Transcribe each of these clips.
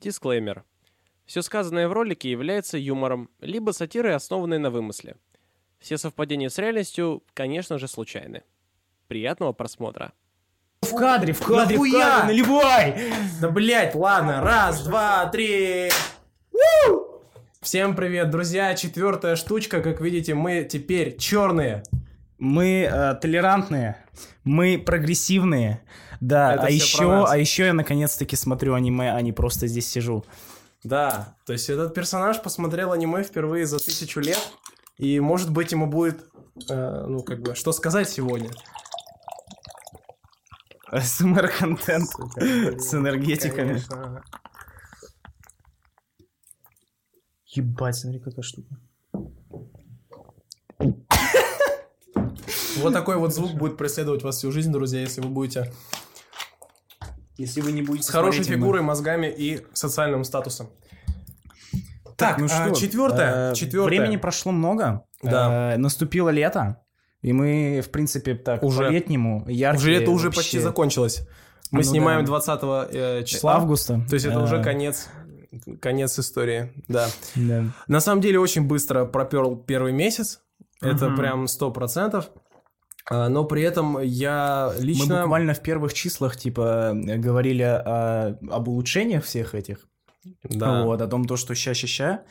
Дисклеймер. Все сказанное в ролике является юмором, либо сатирой, основанной на вымысле. Все совпадения с реальностью, конечно же, случайны. Приятного просмотра. В кадре, в кадре, в Нахуя? кадре, наливай! Да блять, ладно, раз, два, три. Всем привет, друзья. Четвертая штучка, как видите, мы теперь черные. Мы э, толерантные, мы прогрессивные, да, Это а еще, а еще я наконец-таки смотрю аниме, а не просто здесь сижу. Да, то есть этот персонаж посмотрел аниме впервые за тысячу лет, и может быть ему будет, э, ну как бы, что сказать сегодня. СМР-контент с энергетиками. Конечно. Ебать, смотри, какая штука. Вот такой вот звук будет преследовать вас всю жизнь, друзья, если вы будете Если вы не будете с хорошей фигурой, мозгами и социальным статусом. Так, ну а, что, четвертое, э, четвертое. Времени прошло много. Да. Э, наступило лето. И мы, в принципе, так Уже. по-летнему, яркие Уже лето уже вообще. почти закончилось. Мы Ну снимаем да. 20 э, числа. Августа. То есть это уже конец, конец истории, да. да. На самом деле очень быстро проперл первый месяц. Это прям сто процентов. А, Но при этом я Мы лично... буквально в первых числах, типа, э, говорили о- об улучшениях всех этих. Да. Вот, о том, то, что ща-ща-ща,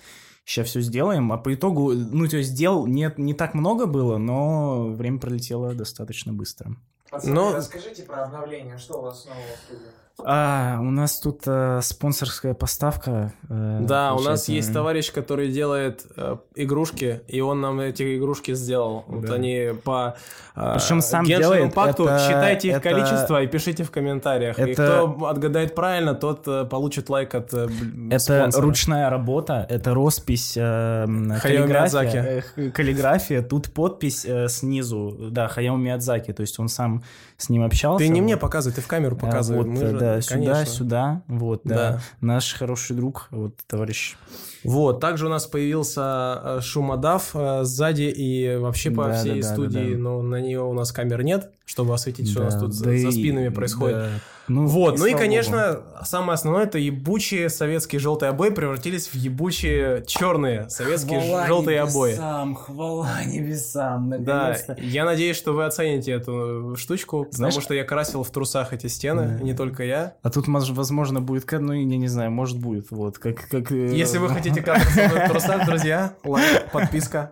ща все сделаем. А по итогу, ну, то есть дел не, не так много было, но время пролетело достаточно быстро. Пацаны, Но- расскажите про обновление, что у вас снова в студии? А, у нас тут э, спонсорская поставка. э, Да, у нас есть товарищ, который делает э, игрушки, и он нам эти игрушки сделал. Вот Да. они по э, Причем сам делает, Impact, это- считайте их это- количество и пишите в комментариях. И это- кто отгадает правильно, тот э, получит лайк от э, б- Это спонсора. ручная работа, это роспись, э, каллиграфия, э, каллиграфия, тут подпись э, снизу, да, Хаяо Миядзаки, то есть он сам с ним общался. Ты не вот. мне показывай, ты в камеру показывай. Вот, Мы э, же- да, сюда, конечно. сюда, вот, да. Да. Наш хороший друг, вот, товарищ. Вот, также у нас появился э, шумодав э, сзади и вообще по Да, всей да, да, студии, да, да. но на нее у нас камер нет, чтобы осветить, что у нас Да, тут за- да за и- спинами происходит. да. Ну, Вот, ну и, слава богу. конечно, самое основное, это ебучие советские желтые обои превратились в ебучие черные советские Хвала желтые обои. небесам, хвала небесам, Да, я надеюсь, что вы оцените эту штучку, Знаешь- потому что я красил в трусах эти стены, Да. не только я. А тут, мож- возможно, будет, ну, я не знаю, может, будет, вот, как... как э, Если вы хотите мной в трусах, друзья, лайк, подписка.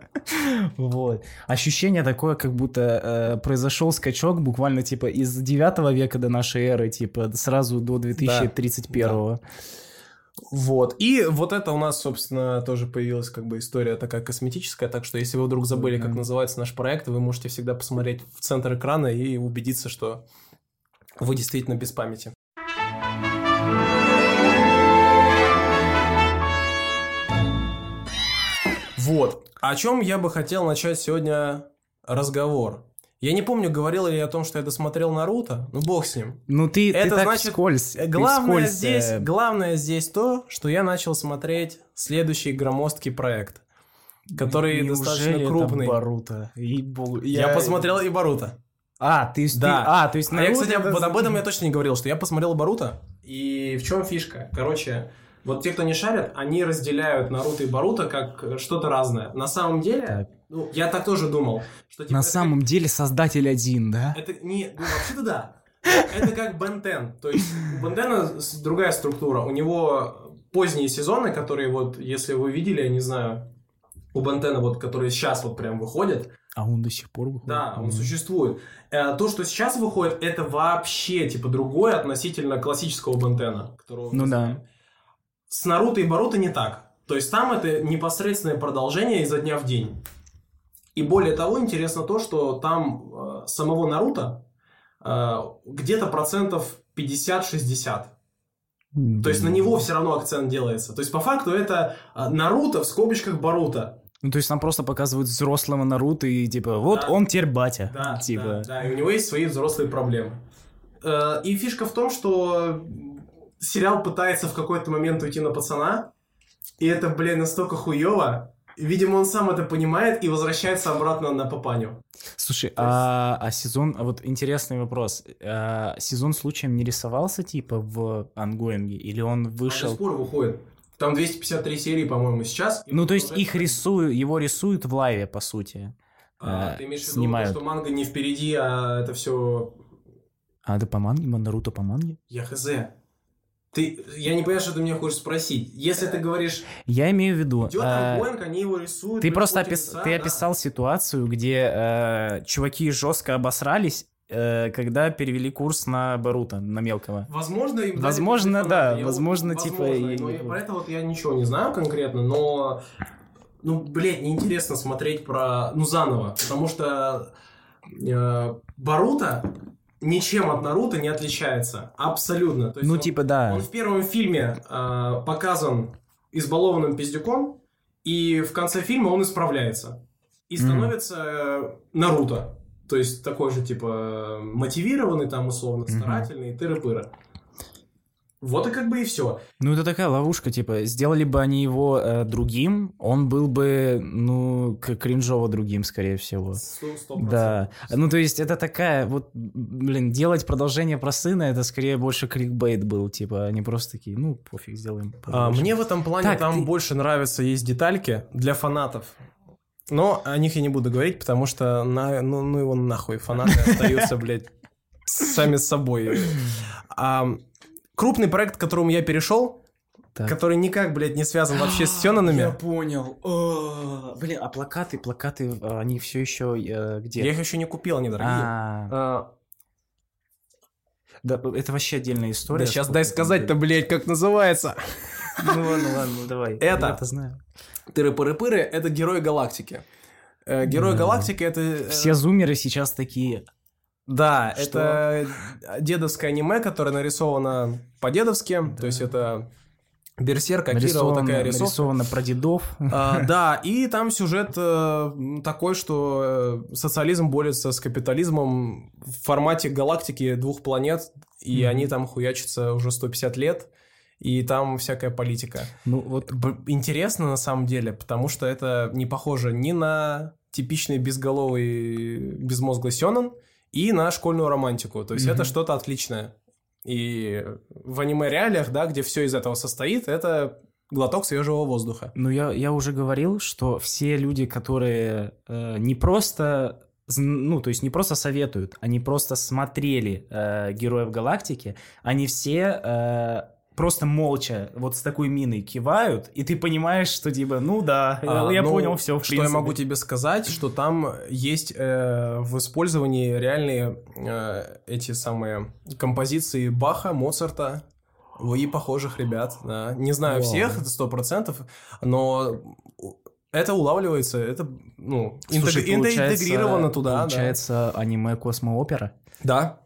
Вот. Ощущение такое, как будто э, произошел скачок буквально, типа, из 9 века до нашей эры, типа, сразу до 2031. Вот. И вот это у нас, собственно, тоже появилась как бы история такая косметическая, так что если вы вдруг забыли, как называется наш проект, вы можете всегда посмотреть в центр экрана и убедиться, что вы действительно без памяти. Вот. О чем я бы хотел начать сегодня разговор. Я не помню, говорил ли я о том, что я досмотрел Наруто. Ну, бог с ним. Ну, ты, ты Это так значит, вскользь. ты Главное вскользь, здесь, э, главное здесь то, что я начал смотреть следующий громоздкий проект, который неужели достаточно это крупный. Боруто? Ей-богу. Я, посмотрел и Баруто. А, ты... ты- Да. А, то есть... А я, Наруто кстати, это- об этом я точно не говорил, что я посмотрел Баруто. И в чем фишка? Короче, вот те, кто не шарят, они разделяют Наруто и Баруто как что-то разное. На самом деле, Так. ну, я так тоже думал. Что, типа, На самом деле создатель один, да? Это не, ну вообще-то да. Это как Бен Тен. То есть у Бен Тена с- другая структура. У него поздние сезоны, которые вот, если вы видели, я не знаю, у Бен Тена вот, которые сейчас вот прям выходят, А он до сих пор выходит? да, он Мгм. существует. Э, То, что сейчас выходит, это вообще, типа, другое относительно классического Бен Тена, которого Ну да. С Наруто и Боруто не так. То есть там это непосредственное продолжение изо дня в день. И более того, интересно то, что там э, самого Наруто э, где-то процентов 50-60. То есть на него все равно акцент делается. То есть по факту это э, Наруто в скобочках Боруто. Ну, то есть нам просто показывают взрослого Наруто и типа, вот Да. он теперь батя. Да, типа. да, да, и у него есть свои взрослые проблемы. Э, И фишка в том, что сериал пытается в какой-то момент уйти на пацана, и это, блин, настолько хуево, Видимо, он сам это понимает и возвращается обратно на Папаню. Слушай, а, а сезон, а вот интересный вопрос. А, сезон случаем не рисовался типа в ангоинге? Или он вышел... сих пор выходит. Там 253 серии, по-моему, сейчас. Ну, то есть их рисуют, его рисуют в лайве, по сути. А, э, ты имеешь в виду, что манга не впереди, а это все А, это по манге? Наруто по манге? Я хз. Ты, я не понимаю, что ты меня хочешь спросить. Если ты говоришь, Я имею в виду... идет э, ангоинг, они его рисуют. Ты просто опис- лица, ты да. описал ситуацию, где э, чуваки жестко обосрались, э, когда перевели курс на Баруто, на мелкого. Возможно, им Возможно, да. Я возможно, вот- типа, возможно, и- но я- про это вот я ничего не знаю конкретно, но... Ну, блядь, неинтересно смотреть про... Ну, заново, потому что э, Баруто ничем от Наруто не отличается. Абсолютно. То есть Ну, он- типа, да. Он в первом фильме э, показан избалованным пиздюком, и в конце фильма он исправляется. И становится э, Наруто. То есть такой же, типа, мотивированный там, условно, старательный, тыры-пыры. Вот и как бы и все. Ну, это такая ловушка, типа, сделали бы они его э, другим, он был бы, ну, кринжово другим, скорее всего. Да. Ну, то есть, это такая, вот, блин, делать продолжение про сына, это скорее больше кликбейт был, типа, они просто такие, ну, пофиг, сделаем. А, мне в этом плане Так, там ты- больше нравятся есть детальки для фанатов. Но о них я не буду говорить, потому что на, ну, ну его нахуй, фанаты остаются, блядь, сами с собой. А, крупный проект, к которому я перешел, Так. который никак, блядь, не связан вообще с Сёнонами. Я понял. О, Блин, а плакаты, плакаты, а, они все еще э, где? Я их еще не купил, они дорогие. А, А, да, это вообще отдельная история. да сейчас дай сказать-то, блядь, как называется. Ну ладно, ладно, давай. Это- Я-то знаю. Тыры-пыры-пыры — это герой галактики. Э, Герой Да. галактики — это... э, Все зумеры сейчас такие. Да, Что? это дедовское аниме, которое нарисовано по-дедовски. То есть это Берсерк, Акира, вот нарисовано, такая рисовка. нарисовано про дедов. А, да, и там сюжет э, такой, что э, социализм борется с капитализмом в формате галактики двух планет, и Мгм. они там хуячатся уже 150 лет, и там всякая политика. Ну вот, Интересно на самом деле, потому что это не похоже ни на типичный безголовый, безмозглый сёнэн, и на школьную романтику. То есть Мгм. это что-то отличное. И в аниме-реалиях, да, где все из этого состоит, это глоток свежего воздуха. ну я, я уже говорил, что все люди, которые э, не просто ну, то есть не просто советуют, они просто смотрели э, Героев Галактики, они все э, просто молча вот с такой миной кивают, и ты понимаешь, что типа, ну да, А, я ну, понял все, в Что я могу тебе сказать, что там есть э, в использовании реальные э, эти самые композиции Баха, Моцарта и похожих ребят. да. Не знаю Вау. всех, это сто процентов, но это улавливается, это ну Слушай, интег- интегрировано туда. да. Получается аниме космоопера. Да.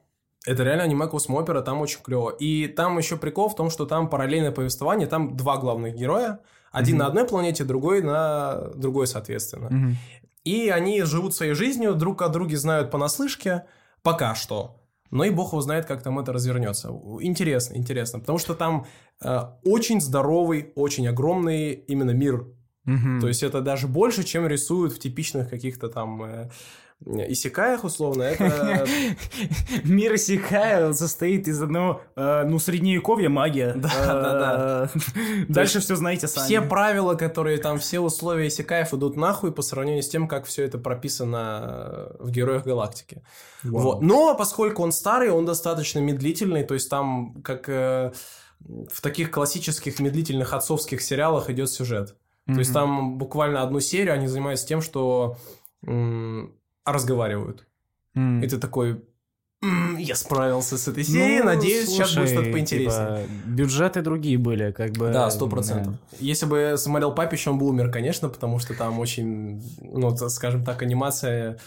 Это реально аниме Космопера, там очень клево. И там еще прикол в том, что там параллельное повествование, там два главных героя. Один Мгм. на одной планете, другой на другой, соответственно. Мгм. И они живут своей жизнью, друг о друге знают понаслышке, пока что. Но и бог его знает, как там это развернется. Интересно, интересно. Потому что там э, очень здоровый, очень огромный именно мир. Мгм. То есть это даже больше, чем рисуют в типичных каких-то там э, исекаях, условно. Это Мир Исихая состоит из одного, э, ну, средневековья магия. Да, Э, да, Дальше все знаете сами. все правила, которые там, все условия исекаев идут нахуй по сравнению с тем, как все это прописано в Героях Галактики. Вот. Но поскольку он старый, он достаточно медлительный, то есть там, как э, в таких классических медлительных отцовских сериалах идет сюжет. То есть там буквально одну серию они занимаются тем, что разговаривают. М. И ты такой, «М, я справился с этой серией, Ну, надеюсь, сейчас будет слушай, что-то поинтереснее. типа, бюджеты другие были, как бы. Да, сто процентов. Если бы я смотрел Папич, он бы умер, конечно, потому что там очень, ну, скажем так, анимация...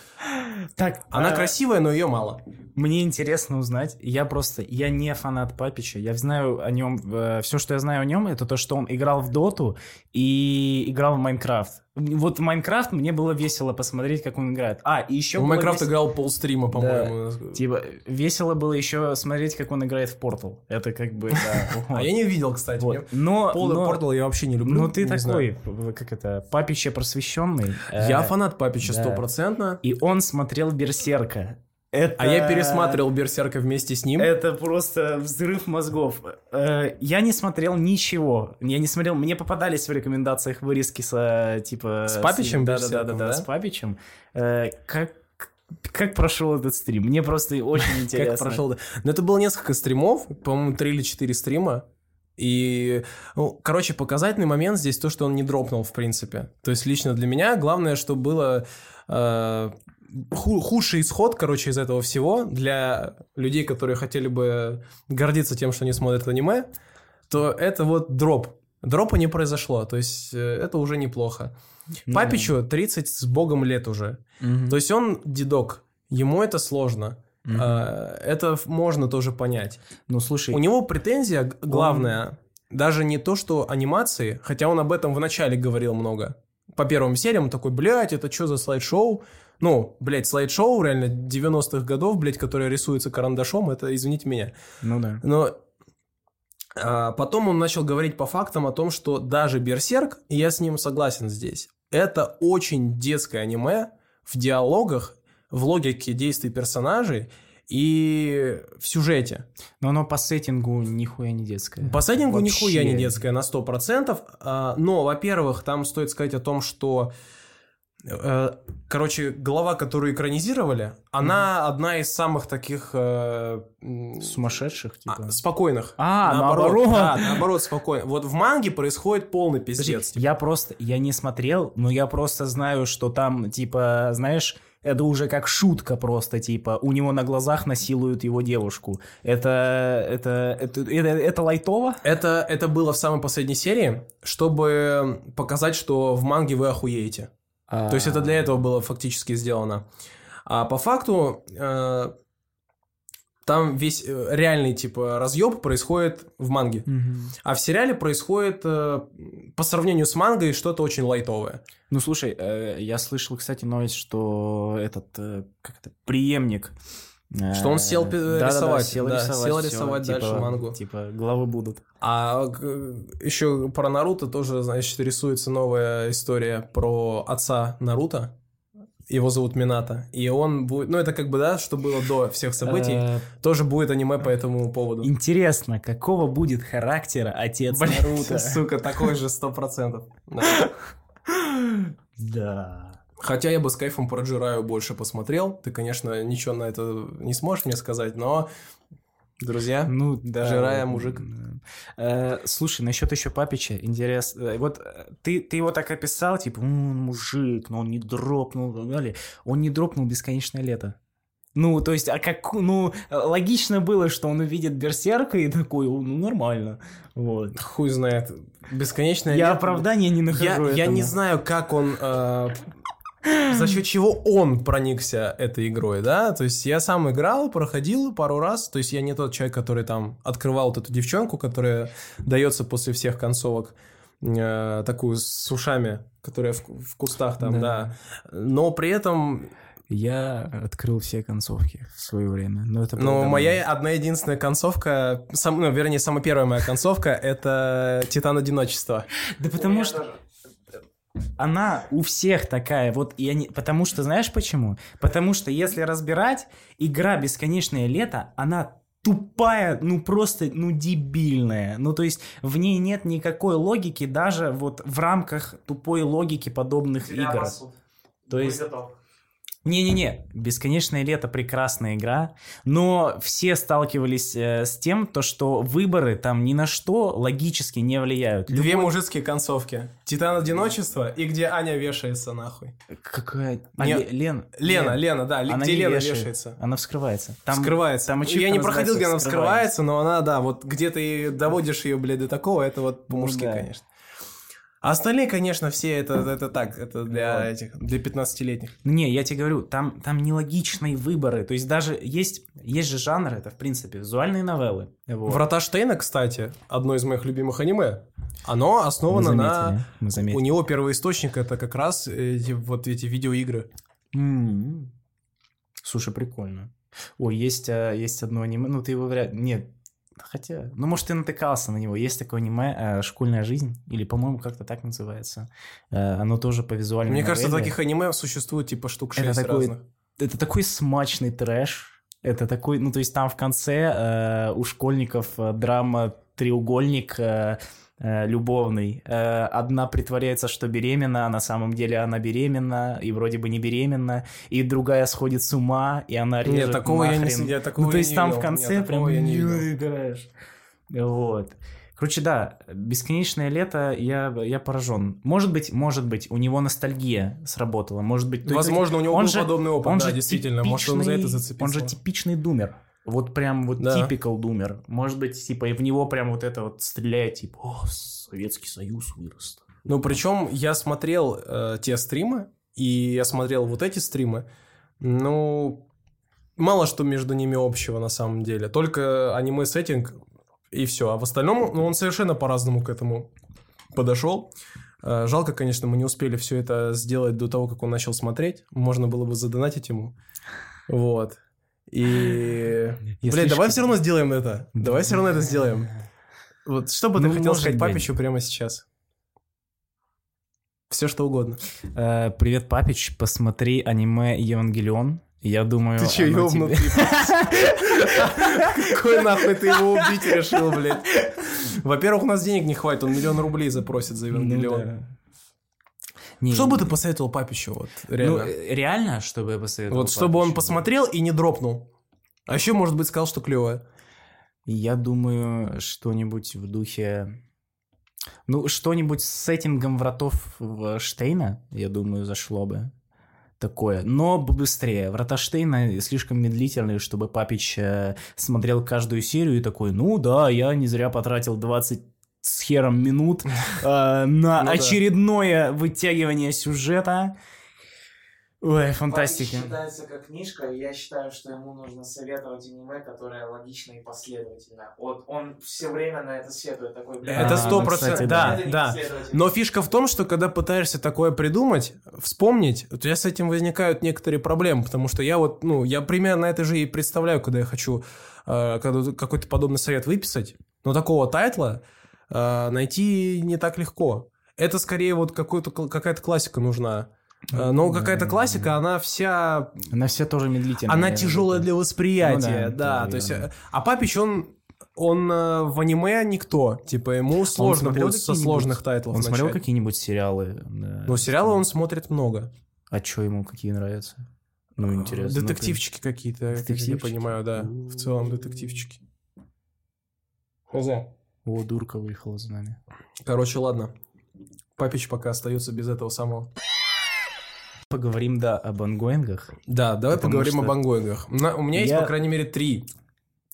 Так, Она а, красивая, но ее мало. Мне интересно узнать. Я просто, я не фанат Папича. Я знаю о нем, все, что я знаю о нем, это то, что он играл в Доту и играл в Майнкрафт. Вот в Майнкрафт мне было весело посмотреть, как он играет. А, и еще В Майнкрафт играл полстрима, по-моему. Типа, весело было еще смотреть, как он играет в Портал. Это как бы, да. А я не видел, кстати. Но, но- Портал я вообще не люблю. ну ты такой, как это, папище просвещенный. Я Э, фанат Папича да. стопроцентно. И он смотрел Берсерка. Это... А я пересматривал Берсерка вместе с ним. Это просто взрыв мозгов. Э, Я не смотрел ничего. Я не смотрел. Мне попадались в рекомендациях вырезки с типа. С Папичем Да, да, да, Берсерком, да, да? с Папичем. Э, Как как прошел этот стрим? Мне просто очень интересно. Как прошел. Но это было несколько стримов, по-моему, три или четыре стрима. И, ну, короче, показательный момент здесь то, что он не дропнул, в принципе. То есть лично для меня главное, что было э, худший исход, короче, из этого всего для людей, которые хотели бы гордиться тем, что они смотрят аниме, то это вот дроп. Дропа не произошло, то есть э, это уже неплохо. Ну, Папичу 30 с богом лет уже. мгм, То есть он дедок, ему это сложно. А, Это можно тоже понять. Ну слушай, У него претензия главная, даже не то, что анимации, хотя он об этом в начале говорил много. По первым сериям он такой, блядь, это что за слайд-шоу? Ну, блядь, слайд-шоу реально 90-х годов, блядь, которое рисуется карандашом, это, извините меня. ну да. Но а, потом он начал говорить по фактам о том, что даже Берсерк, и я с ним согласен здесь, это очень детское аниме в диалогах, в логике действий персонажей и в сюжете. Но оно по сеттингу нихуя не детское. По сеттингу Вообще. нихуя не детское на 100%, а, но, во-первых, там стоит сказать о том, что Короче, глава, которую экранизировали, она одна из самых таких э, Сумасшедших, типа. а, спокойных. А, наоборот. Да, наоборот, спокойно. Вот в манге происходит полный Подожди, пиздец. я просто, я не смотрел, но я просто знаю, что там, типа, знаешь, это уже как шутка просто, типа, у него на глазах насилуют его девушку. Это, это, это, это, это лайтово? Это, это было в самой последней серии, чтобы показать, что в манге вы охуеете. А, То есть это для этого было фактически сделано. А по факту э, там весь э, реальный типа разъеб происходит в манге. Мгм. А в сериале происходит э, по сравнению с мангой что-то очень лайтовое. Ну, слушай, э, я слышал, кстати, новость, что этот, э, как это, преемник... э, Что он сел да-да-да, рисовать, сел да, рисовать, сел рисовать типа- дальше мангу. Типа, главы будут. А еще про Наруто тоже, значит, рисуется новая история про отца Наруто. Его зовут Минато. И он будет... Ну, это как бы, да, что было до всех событий. Э, Тоже будет аниме по этому поводу. Интересно, какого будет характера отец Блин, Наруто? сука, такой же сто процентов. Да. Хотя я бы с кайфом про Джираю больше посмотрел. Ты, конечно, ничего на это не сможешь мне сказать, но, друзья, Ну, да. Жирая мужик. Э, слушай, насчет еще Папича, интересно. э, Вот э, ты, ты его так описал, типа, «М, мужик, но он не дропнул, далее. Он не дропнул бесконечное лето. Ну, то есть, а как, ну, логично было, что он увидит Берсерка и такой, «О, ну, нормально. Вот. хуй знает. Бесконечное Я лето. оправдания не нахожу Я, я этому. не знаю, как он... э, за счет чего он проникся этой игрой, да? То есть я сам играл, проходил пару раз. То есть я не тот человек, который там открывал вот эту девчонку, которая дается после всех концовок, э, такую с ушами, которая в, в кустах там, Да. да. Но при этом, Я открыл все концовки в свое время. Но это ну, давно. моя одна единственная концовка, сам, ну, вернее, самая первая моя концовка, это Титан Одиночества. Да потому что она у всех такая, вот и они, потому что знаешь почему? Потому что если разбирать, игра Бесконечное лето, она тупая, ну просто, ну дебильная. Ну то есть в ней нет никакой логики даже вот в рамках тупой логики подобных игр. То есть не-не-не, «Бесконечное лето» прекрасная игра, но все сталкивались э, с тем, то, что выборы там ни на что логически не влияют. Две Любой- мужицкие концовки. Титан Одиночества и где Аня вешается нахуй. Какая? А, Не- Ле- Лен. Лена, Лен. Лена, да, Она где не Лена вешает. вешается. Она вскрывается. Там, вскрывается. там Я не проходил, где она вскрывается, но она, да, вот где ты доводишь ее, блядь, до такого, это вот по-мужски, Ну да. конечно. А остальные, конечно, все это, это так, это для Вот. этих, для 15-летних. Ну, Не, я тебе говорю, там, там нелогичные выборы. То есть даже есть, есть же жанр, это, в принципе, визуальные новеллы. Вот. Врата Штейна, кстати, одно из моих любимых аниме, оно Мы основано заметили, на... мы заметили. У него первоисточник это как раз эти, вот эти видеоигры. М. Слушай, прикольно. Ой, есть, а, есть одно аниме, ну ты его вряд Нет, хотя, ну может ты натыкался на него. Есть такое аниме а, «Школьная жизнь», или, по-моему, как-то так называется. А, Оно тоже по визуальному Мне кажется, новелле. таких аниме существует типа штук Это 6 такой- разных. Это такой смачный трэш. Это такой, ну то есть там в конце э, у школьников э, драма треугольник э, э, любовный. Э, одна притворяется, что беременна, а на самом деле она беременна, и вроде бы не беременна, и другая сходит с ума, и она режет Нет, такого я не, нахрен. с- я такого Ну, то есть там видел. в конце Нет, прям я не играешь. Вот. Короче, да, бесконечное лето, я, я поражен. Может быть, может быть, у него ностальгия сработала. Может быть, то есть Возможно, у него он был же- подобный опыт, он да, же действительно. Может, он за это зацепился. Он же типичный думер. Вот прям вот Да. типикал думер. Может быть, типа, и в него прям вот это вот стреляет, типа, о, Советский Союз вырос. Ну, причем я смотрел э, те стримы, и я смотрел вот эти стримы. Ну, мало что между ними общего на самом деле. Только аниме-сеттинг и все. А в остальном, ну, он совершенно по-разному к этому подошел. Э, Жалко, конечно, мы не успели все это сделать до того, как он начал смотреть. Можно было бы задонатить ему. Вот. И... Я Блядь, давай все равно сделаем это. Давай все равно это сделаем. Вот что бы ты Ну, хотел сказать быть. папичу прямо сейчас? Все что угодно. Э, Привет, папич, посмотри аниме Евангелион. Я думаю... Ты че, ёбнутый? Какой нахуй ты его убить решил, блядь? Во-первых, у нас денег не хватит, он миллион рублей запросит за Ну Евангелион. Не, Что бы ты посоветовал папичу, вот, Ну, реально? э, реально, чтобы я посоветовал Вот, чтобы он папичу? посмотрел и не дропнул. А еще, может быть, сказал, что клевое. Я думаю, что-нибудь в духе... Ну, что-нибудь с сеттингом вратов в Штейна, я думаю, зашло бы. Такое. Но быстрее. Врата Штейна слишком медлительные, чтобы Папич э, смотрел каждую серию и такой, ну да, я не зря потратил 20 с хером минут э, на Ну да. очередное вытягивание сюжета. Ой, фантастика. считается как книжка, и я считаю, что ему нужно советовать аниме, которое логично и последовательно. Вот он все время на это сетует, такой, бля, Это А, сто ну, кстати, процентов, да. да, да. Но фишка в том, что когда пытаешься такое придумать, вспомнить, у тебя с этим возникают некоторые проблемы, потому что я вот, ну, я примерно это же и представляю, когда я хочу э, какой-то подобный совет выписать, но такого тайтла найти не так легко. Это скорее вот какая-то классика нужна. Э, Но какая-то классика, она вся Она все тоже медлительная. она тяжелая для восприятия, Ну да. да, То есть, а Папич, он, он э, в аниме никто. Типа, ему сложно смотрел будет со сложных тайтлов Он смотрел начать. какие-нибудь сериалы? Ну, сериалы он смотрит много. А что ему какие нравятся? Ну, интересно. Детективчики какие-то, как я Детективчики? понимаю, да. В целом детективчики. Хз. О, дурка выехала за нами. Короче, ладно. Папич пока остается без этого самого. Поговорим, да, об ангоингах. Да, давай Потому поговорим что- об ангоингах. На- у меня есть, Я- по крайней мере, три.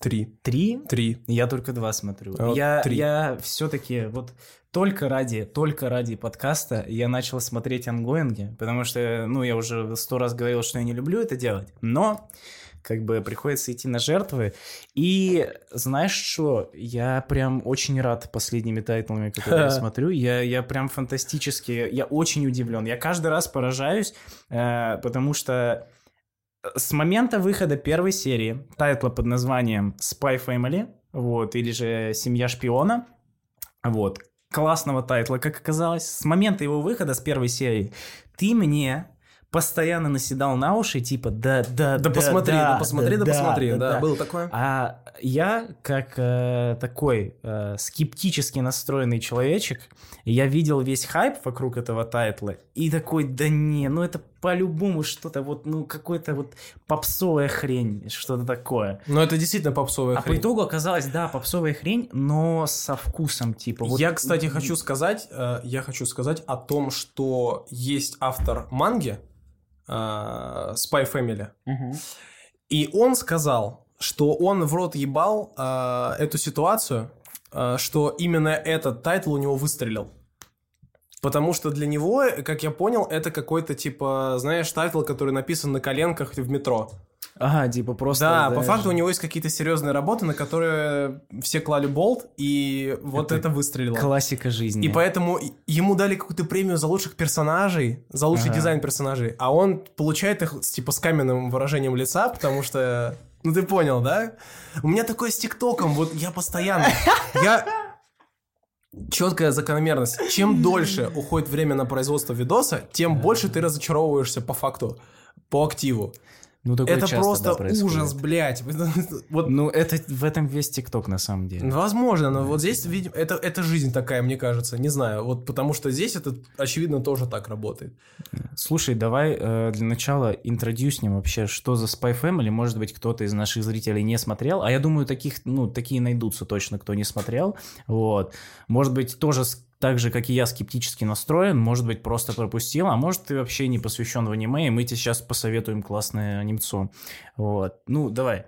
Три. Три? Три. Я только два смотрю. А вот я три. я все-таки вот только ради, только ради подкаста я начал смотреть ангоинги, потому что, ну, я уже сто раз говорил, что я не люблю это делать, но как бы приходится идти на жертвы. И знаешь что? Я прям очень рад последними тайтлами, которые я смотрю. Я, я прям фантастически, я очень удивлен. Я каждый раз поражаюсь, э, потому что с момента выхода первой серии тайтла под названием Spy Family, вот, или же Семья шпиона, вот, классного тайтла, как оказалось, с момента его выхода с первой серии, ты мне постоянно наседал на уши, типа, да, да, Да, посмотри, да, посмотри, да, посмотри. Да, да. было такое. А я, как э, такой э, скептически настроенный человечек, я видел весь хайп вокруг этого тайтла и такой, да не, ну это по-любому что-то вот, ну какой-то вот попсовая хрень, что-то такое. Но это действительно попсовая А по хрень. итогу оказалось, да, попсовая хрень, но со вкусом, типа. вот- я, кстати, хочу сказать, э, я хочу сказать о том, что есть автор манги Spy Family, Мгм. и он сказал, что он в рот ебал э, эту ситуацию, э, что именно этот тайтл у него выстрелил. Потому что для него, как я понял, это какой-то типа, знаешь, тайтл, который написан на коленках в метро. Ага, типа просто... да, по знаешь, факту у него есть какие-то серьезные работы, на которые все клали болт, и вот Это это, выстрелило. Классика жизни. И поэтому ему дали какую-то премию за лучших персонажей, за лучший Ага. дизайн персонажей, а он получает их типа с каменным выражением лица, потому что Ну ты понял, да? У меня такое с ТикТоком, вот я постоянно... Я... Четкая закономерность. Чем дольше уходит время на производство видоса, тем больше ты разочаровываешься по факту, по активу. Ну, такое Это часто, просто да, происходит. ужас, блядь. Вот Ну, это в этом весь ТикТок на самом деле. Возможно, но вот здесь, видимо, это, это жизнь такая, мне кажется, не знаю, вот потому что здесь это, очевидно, тоже так работает. Слушай, давай э, для начала интродюснем вообще, что за Spy Family. Может быть, кто-то из наших зрителей не смотрел. А я думаю, таких, ну, такие найдутся точно, кто не смотрел. Вот. Может быть, тоже с- так же, как и я, скептически настроен, может быть, просто пропустил, а может, ты вообще не посвящен в аниме, и мы тебе сейчас посоветуем классное анимцо. Вот. Ну, давай.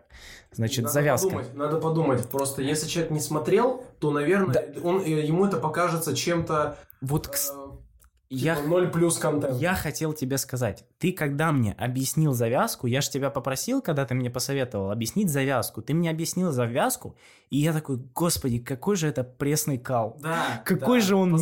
Значит, надо завязка. Подумать, надо подумать. Просто если человек не смотрел, то, наверное, он, э, ему это покажется чем-то Вот, э, типа я, 0 плюс контент. я хотел тебе сказать, ты когда мне объяснил завязку, я ж тебя попросил, когда ты мне посоветовал, объяснить завязку. Ты мне объяснил завязку, и я такой, господи, какой же это пресный кал. Да, Какой да. же он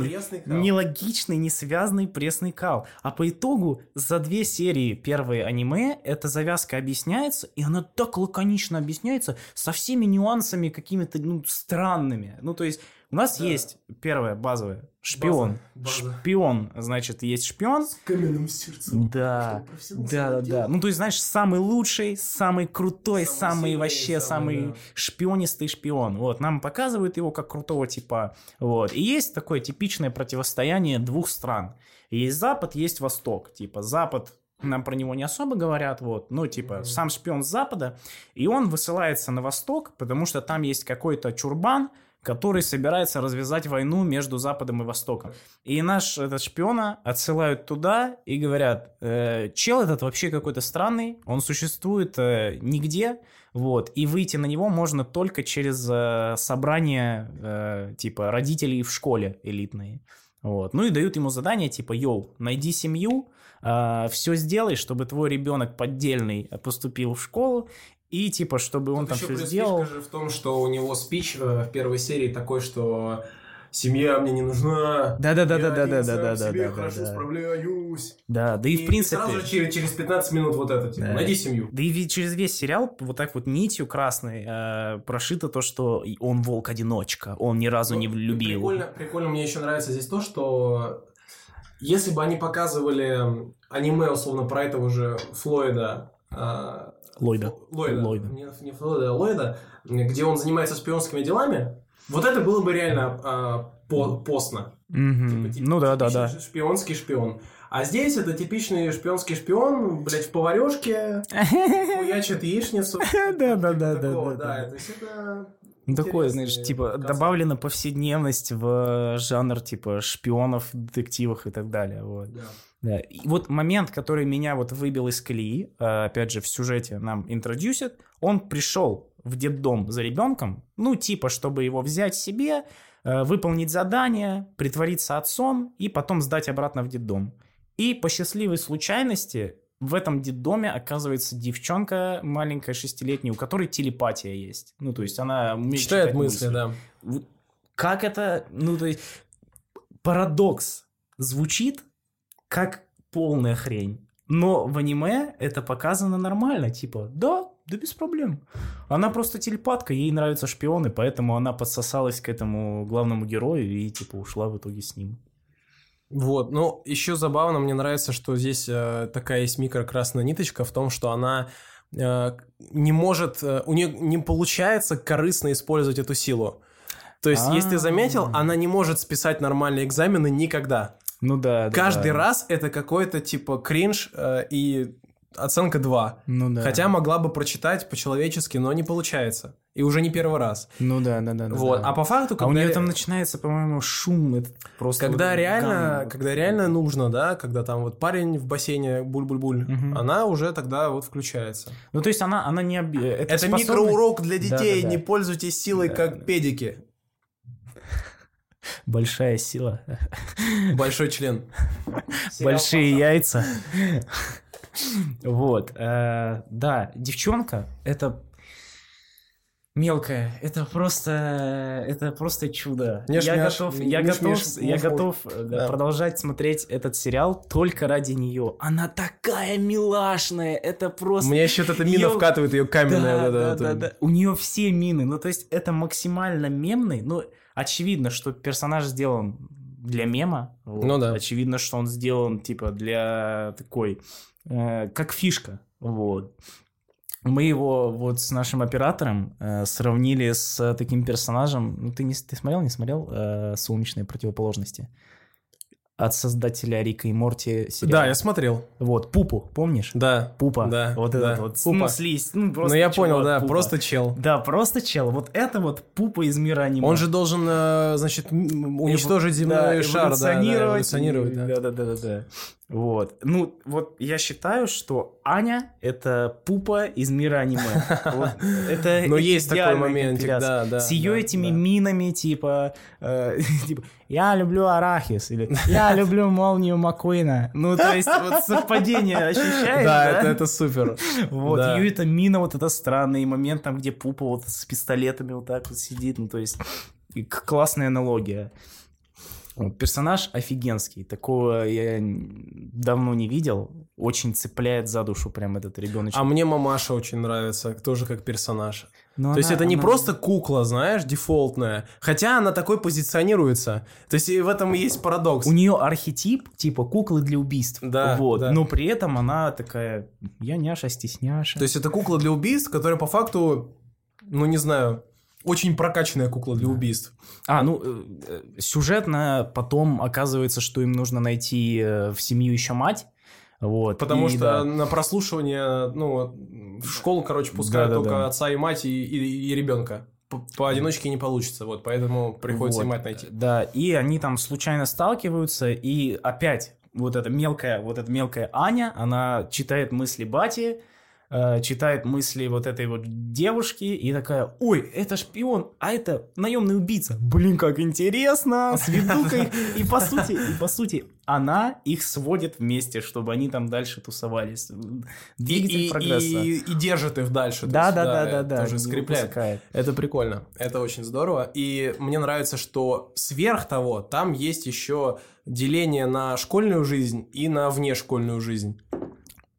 пресный кал. Нелогичный, несвязный пресный кал. А по итогу за две серии первые аниме эта завязка объясняется, и она так лаконично объясняется со всеми нюансами какими-то ну, странными. Ну, то есть у нас Да. есть первое базовое шпион. База, база. Шпион, значит, есть шпион. С каменным сердцем. Да, да, да, да. Ну, то есть, знаешь, самый лучший, самый крутой, Самый самый, сильный, вообще, самый, самый, да. шпионистый шпион. Вот, нам показывают его как крутого типа. Вот. И есть такое типичное противостояние двух стран. Есть Запад, есть Восток. Типа, Запад нам про него не особо говорят, вот, ну, типа, Мгм. сам шпион с Запада, и он высылается на Восток, потому что там есть какой-то чурбан, который собирается развязать войну между Западом и Востоком. И наш этот шпиона отсылают туда и говорят, «Э, чел этот вообще какой-то странный, он существует э, нигде, вот, и выйти на него можно только через э, собрание, э, типа, родителей в школе элитные. Вот. Ну и дают ему задание, типа, йоу, найди семью, все сделай, чтобы твой ребенок поддельный поступил в школу, и типа, чтобы он Тут там еще все сделал. же в том, что у него спич э, в первой серии такой, что семья мне не нужна. Да-да-да-да-да-да-да-да-да. Я один сам в себе да, хорошо да. справляюсь. Да, да и, в принципе... сразу же через, через 15 минут вот это, типа, Да. найди семью. Да и через весь сериал вот так вот нитью красной э, прошито то, что и он волк-одиночка, он ни разу не Ну, любил. Прикольно, прикольно, мне еще нравится здесь то, что если бы они показывали аниме, условно, про этого же Флойда... а, Ллойда. Ллойда. Ллойда. Не, не Флойда, а Ллойда, где он занимается шпионскими делами, вот это было бы реально а, по- постно. Мгм. Типа, тип- Ну да, да, да. Шпионский шпион. А здесь это типичный шпионский шпион, блядь, в поварешке, хуячит яичницу. Да, да, да, да, да, это... Ну, такое, интересный знаешь, типа, концепт. добавлена повседневность в жанр, типа, шпионов, детективах и так далее, вот. Да. Да. И вот момент, который меня вот выбил из колеи, э, опять же, в сюжете нам интродюсят, он пришел в детдом за ребенком, ну, типа, чтобы его взять себе, э, выполнить задание, притвориться отцом и потом сдать обратно в детдом. И по счастливой случайности в этом детдоме оказывается девчонка маленькая, шестилетняя, у которой телепатия есть. Ну, то есть она умеет Читает читать мысли, да. как это, ну, то есть, парадокс звучит как полная хрень. Но в аниме это показано нормально, типа, да, да без проблем. Она просто телепатка, ей нравятся шпионы, поэтому она подсосалась к этому главному герою и, типа, ушла в итоге с ним. Вот, ну, еще забавно, мне нравится, что здесь э, такая есть микрокрасная ниточка в том, что она э, не может, э, у нее не получается корыстно использовать эту силу. То есть, если ты заметил, А. она не может списать нормальные экзамены никогда. Ну да, да, Каждый да. раз это какой-то типа кринж э, и оценка 2. Ну да. Хотя могла бы прочитать по-человечески, но не получается. И уже не первый раз. Ну да, да, да. да, вот. да. А по факту, А у когда- нее там начинается, по-моему, шум. Это просто когда вот реально, гам. когда реально нужно, да, когда там вот парень в бассейне буль-буль-буль, Мгм. она уже тогда вот включается. Ну, то есть она, она не... оби- Это, способность- микроурок для детей, Да-да-да. не пользуйтесь силой Да, как да. педики. Большая сила. Большой член. Большие яйца. Вот. э, Да, девчонка, это... Мелкая, это просто, это просто чудо. Я готов, мяш, я готов, мяш, я готов э, Да. продолжать смотреть этот сериал только ради нее. Она такая милашная, это просто. У меня еще эта мина вкатывает ее каменная. да, да, да. У нее все мины. Ну, то есть, это максимально мемный. Ну, очевидно, что персонаж сделан для мема. вот. Ну да. Очевидно, что он сделан, типа, для такой, э, как фишка. Вот. Мы его вот с нашим оператором э, сравнили с таким персонажем. Ну, ты не ты смотрел, не смотрел э, «Солнечные противоположности»? От создателя Рика и Морти сериала. Да, я смотрел. Вот, Пупу, помнишь? Да. Пупа. Да, Вот да. этот вот. Пупа. Ну, слизь. Ну, Ну, просто я чувак, понял, да, Пупа. просто чел. Да, просто чел. Вот это вот Пупа из мира аниме. Он же должен, э, значит, уничтожить земной Да, шар, да, да, эволюционировать. Да, да, да, да, да. Вот. Ну, вот я считаю, что Аня — это Пупа из мира аниме. Вот это Но есть такой компиляция. да, да. С ее да, этими да. минами, типа, э, типа, я люблю арахис, или я люблю молнию Маккуина. Ну, то есть, вот совпадение ощущаешь, Да, да? это, это супер. Вот, Да. ее эта мина, вот это странный момент, там, где Пупа вот с пистолетами вот так вот сидит, ну, то есть, классная аналогия. Персонаж офигенский, такого я давно не видел, очень цепляет за душу прям этот ребеночек. А мне мамаша очень нравится, тоже как персонаж. Но То есть она- это не она- просто кукла, знаешь, дефолтная. Хотя она такой позиционируется. То есть и в этом и есть парадокс. У нее архетип типа куклы для убийств. Да, вот. да. Но при этом она такая, я няша, стесняша. То есть это кукла для убийств, которая по факту, ну не знаю, очень прокачанная кукла для убийств. А, ну, э, э, сюжетно потом оказывается, что им нужно найти э, в семью еще мать. Вот, Потому и что да. на прослушивание, ну, в школу, короче, пускают Да-да-да. только отца и мать и, и, и ребенка. По- Поодиночке не получится, вот, поэтому приходится и Вот, мать найти. Да, и они там случайно сталкиваются, и опять вот эта мелкая, вот эта мелкая Аня, она читает мысли Бати, э, читает мысли вот этой вот девушки, и такая, ой, это шпион, а это наемный убийца. Блин, как интересно, сведу-ка их. И по сути, и по сути, она их сводит вместе, чтобы они там дальше тусовались. И, Двигатель и, прогресса. и, и держит их дальше. Да, да, да, да, да. Тоже скрепляет. Это прикольно, это очень здорово. И мне нравится, что сверх того, там есть еще деление на школьную жизнь и на внешкольную жизнь.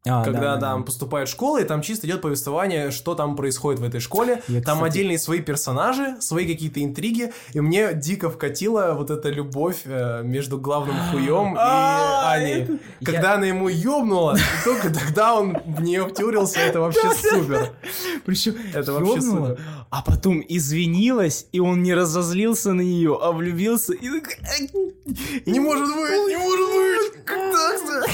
А, Когда да, да, там да. поступает школа, и там чисто идет повествование, что там происходит в этой школе. Я, там кстати- отдельные свои персонажи, свои какие-то интриги. И мне дико вкатила вот эта любовь э, между главным хуем и А, Аней. Когда она ему ёбнула, только тогда он в нее втюрился, это вообще супер. Причем Это вообще супер. а потом извинилась, и он не разозлился на нее, а влюбился. И... такой, «Ай, Не может быть, не может быть! Как так-то?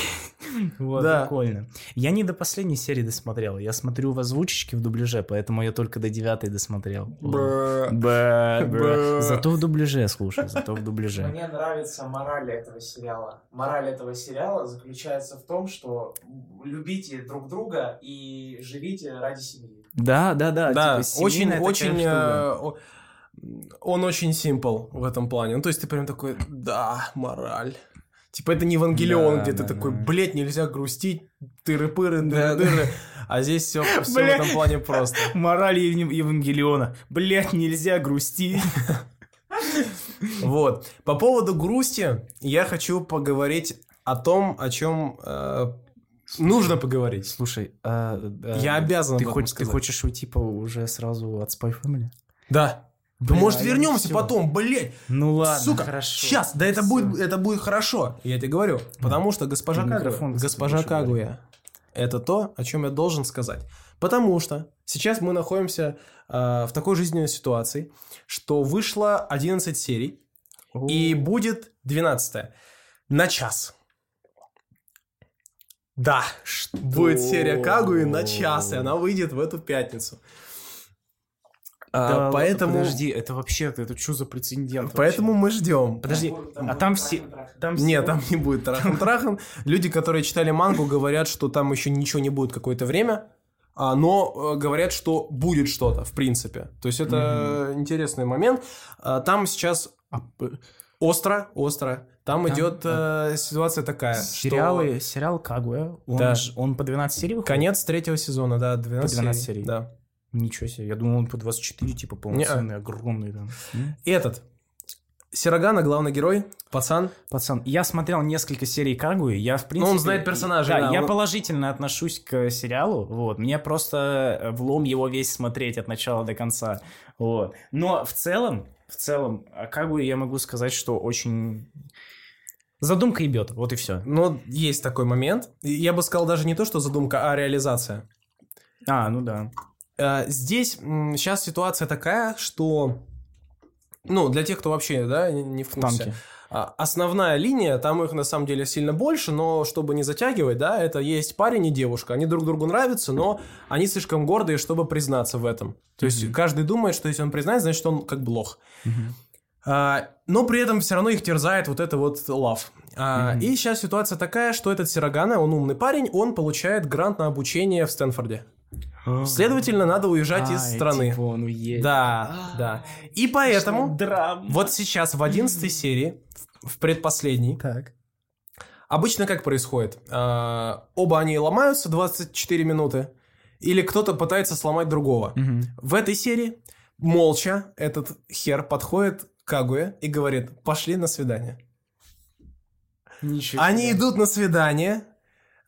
Вот, Да. прикольно. Я не до последней серии досмотрел. Я смотрю в озвучечке в дубляже, поэтому я только до девятой досмотрел. Бэ, бэ. Бэ. Зато в дубляже слушай, зато в дубляже. Мне нравится мораль этого сериала. Мораль этого сериала заключается в том, что любите друг друга и живите ради семьи. Да, да, да. Да, типа, очень, очень... э, Он очень simple в этом плане. Ну, то есть ты прям такой, да, мораль. Типа это не Евангелион, Да, где ты да, такой, да. блядь, нельзя грустить, тыры-пыры, Да, дыры-дыры. А здесь все, в Бля. этом плане просто. Мораль Ев- Евангелиона. Блять, нельзя грустить. Вот. По поводу грусти я хочу поговорить о том, о чем э, нужно поговорить. Слушай, а, а, Я обязан ты, хочешь, ты хочешь уйти по уже сразу от Spy Family? Да. Да Бля, может вернемся потом, блядь. Ну ладно, Сука, хорошо. сейчас, да это Всё. будет, это будет хорошо, я тебе говорю. Потому что госпожа Кагуя, госпожа. Кагуя, это то, о чем я должен сказать. Потому что сейчас мы находимся э, в такой жизненной ситуации, что вышло 11 серий, и будет 12 на час. Да, будет серия Кагуи на час, и она выйдет в эту пятницу. А, Да, поэтому, Подожди, это вообще, это что за прецедент? поэтому мы ждем. Подожди, а там все... Там Нет, там не будет Тарахан-Трахан. Люди, которые читали мангу, говорят, что там еще ничего не будет какое-то время, а, но э, говорят, что будет что-то, в принципе. То есть это интересный момент. А, Там сейчас А, остро, остро. Там Там, идет э, ситуация такая. Сериалы, сериал Кагуя, он, Да. ж- он по 12 серий что выходит? Конец третьего сезона, да, 12, 12 серий. серий. Да. Ничего себе, я думал, он по 24, типа, полноценный, огромный там. М? Этот. Сирогана, главный герой, пацан. Пацан, я смотрел несколько серий Кагуи, я в принципе... Ну, он знает персонажей, Да, да, я он- положительно отношусь к сериалу, вот. Мне просто э, влом его весь смотреть от начала до конца, вот. Но в целом, в целом, о Кагуи я могу сказать, что очень... Задумка ебет, вот и все. Но есть такой момент. Я бы сказал даже не то, что задумка, а реализация. А, ну да. Э, Здесь сейчас ситуация такая, что... Ну, для тех, кто вообще, да, не- в курсе. Танки. А, Основная линия, там их на самом деле сильно больше, но чтобы не затягивать, да, это есть парень и девушка. Они друг другу нравятся, но они слишком гордые, чтобы признаться в этом. То есть Мгм. каждый думает, что если он признает, значит он как бы лох. Мгм. А, но при этом все равно их терзает вот это вот лав. А, Мгм. И сейчас ситуация такая, что этот Сирогана, он умный парень, он получает грант на обучение в Стэнфорде. Следовательно, надо уезжать из А, страны. типа он уедет. Да, да. И поэтому вот сейчас в 11 серии, в предпоследней, Так. обычно как происходит? А, Оба они ломаются 24 минуты, или кто-то пытается сломать другого. Мгм. В этой серии молча этот хер подходит к Кагуе и говорит, пошли на свидание. Ничего Они идут на свидание,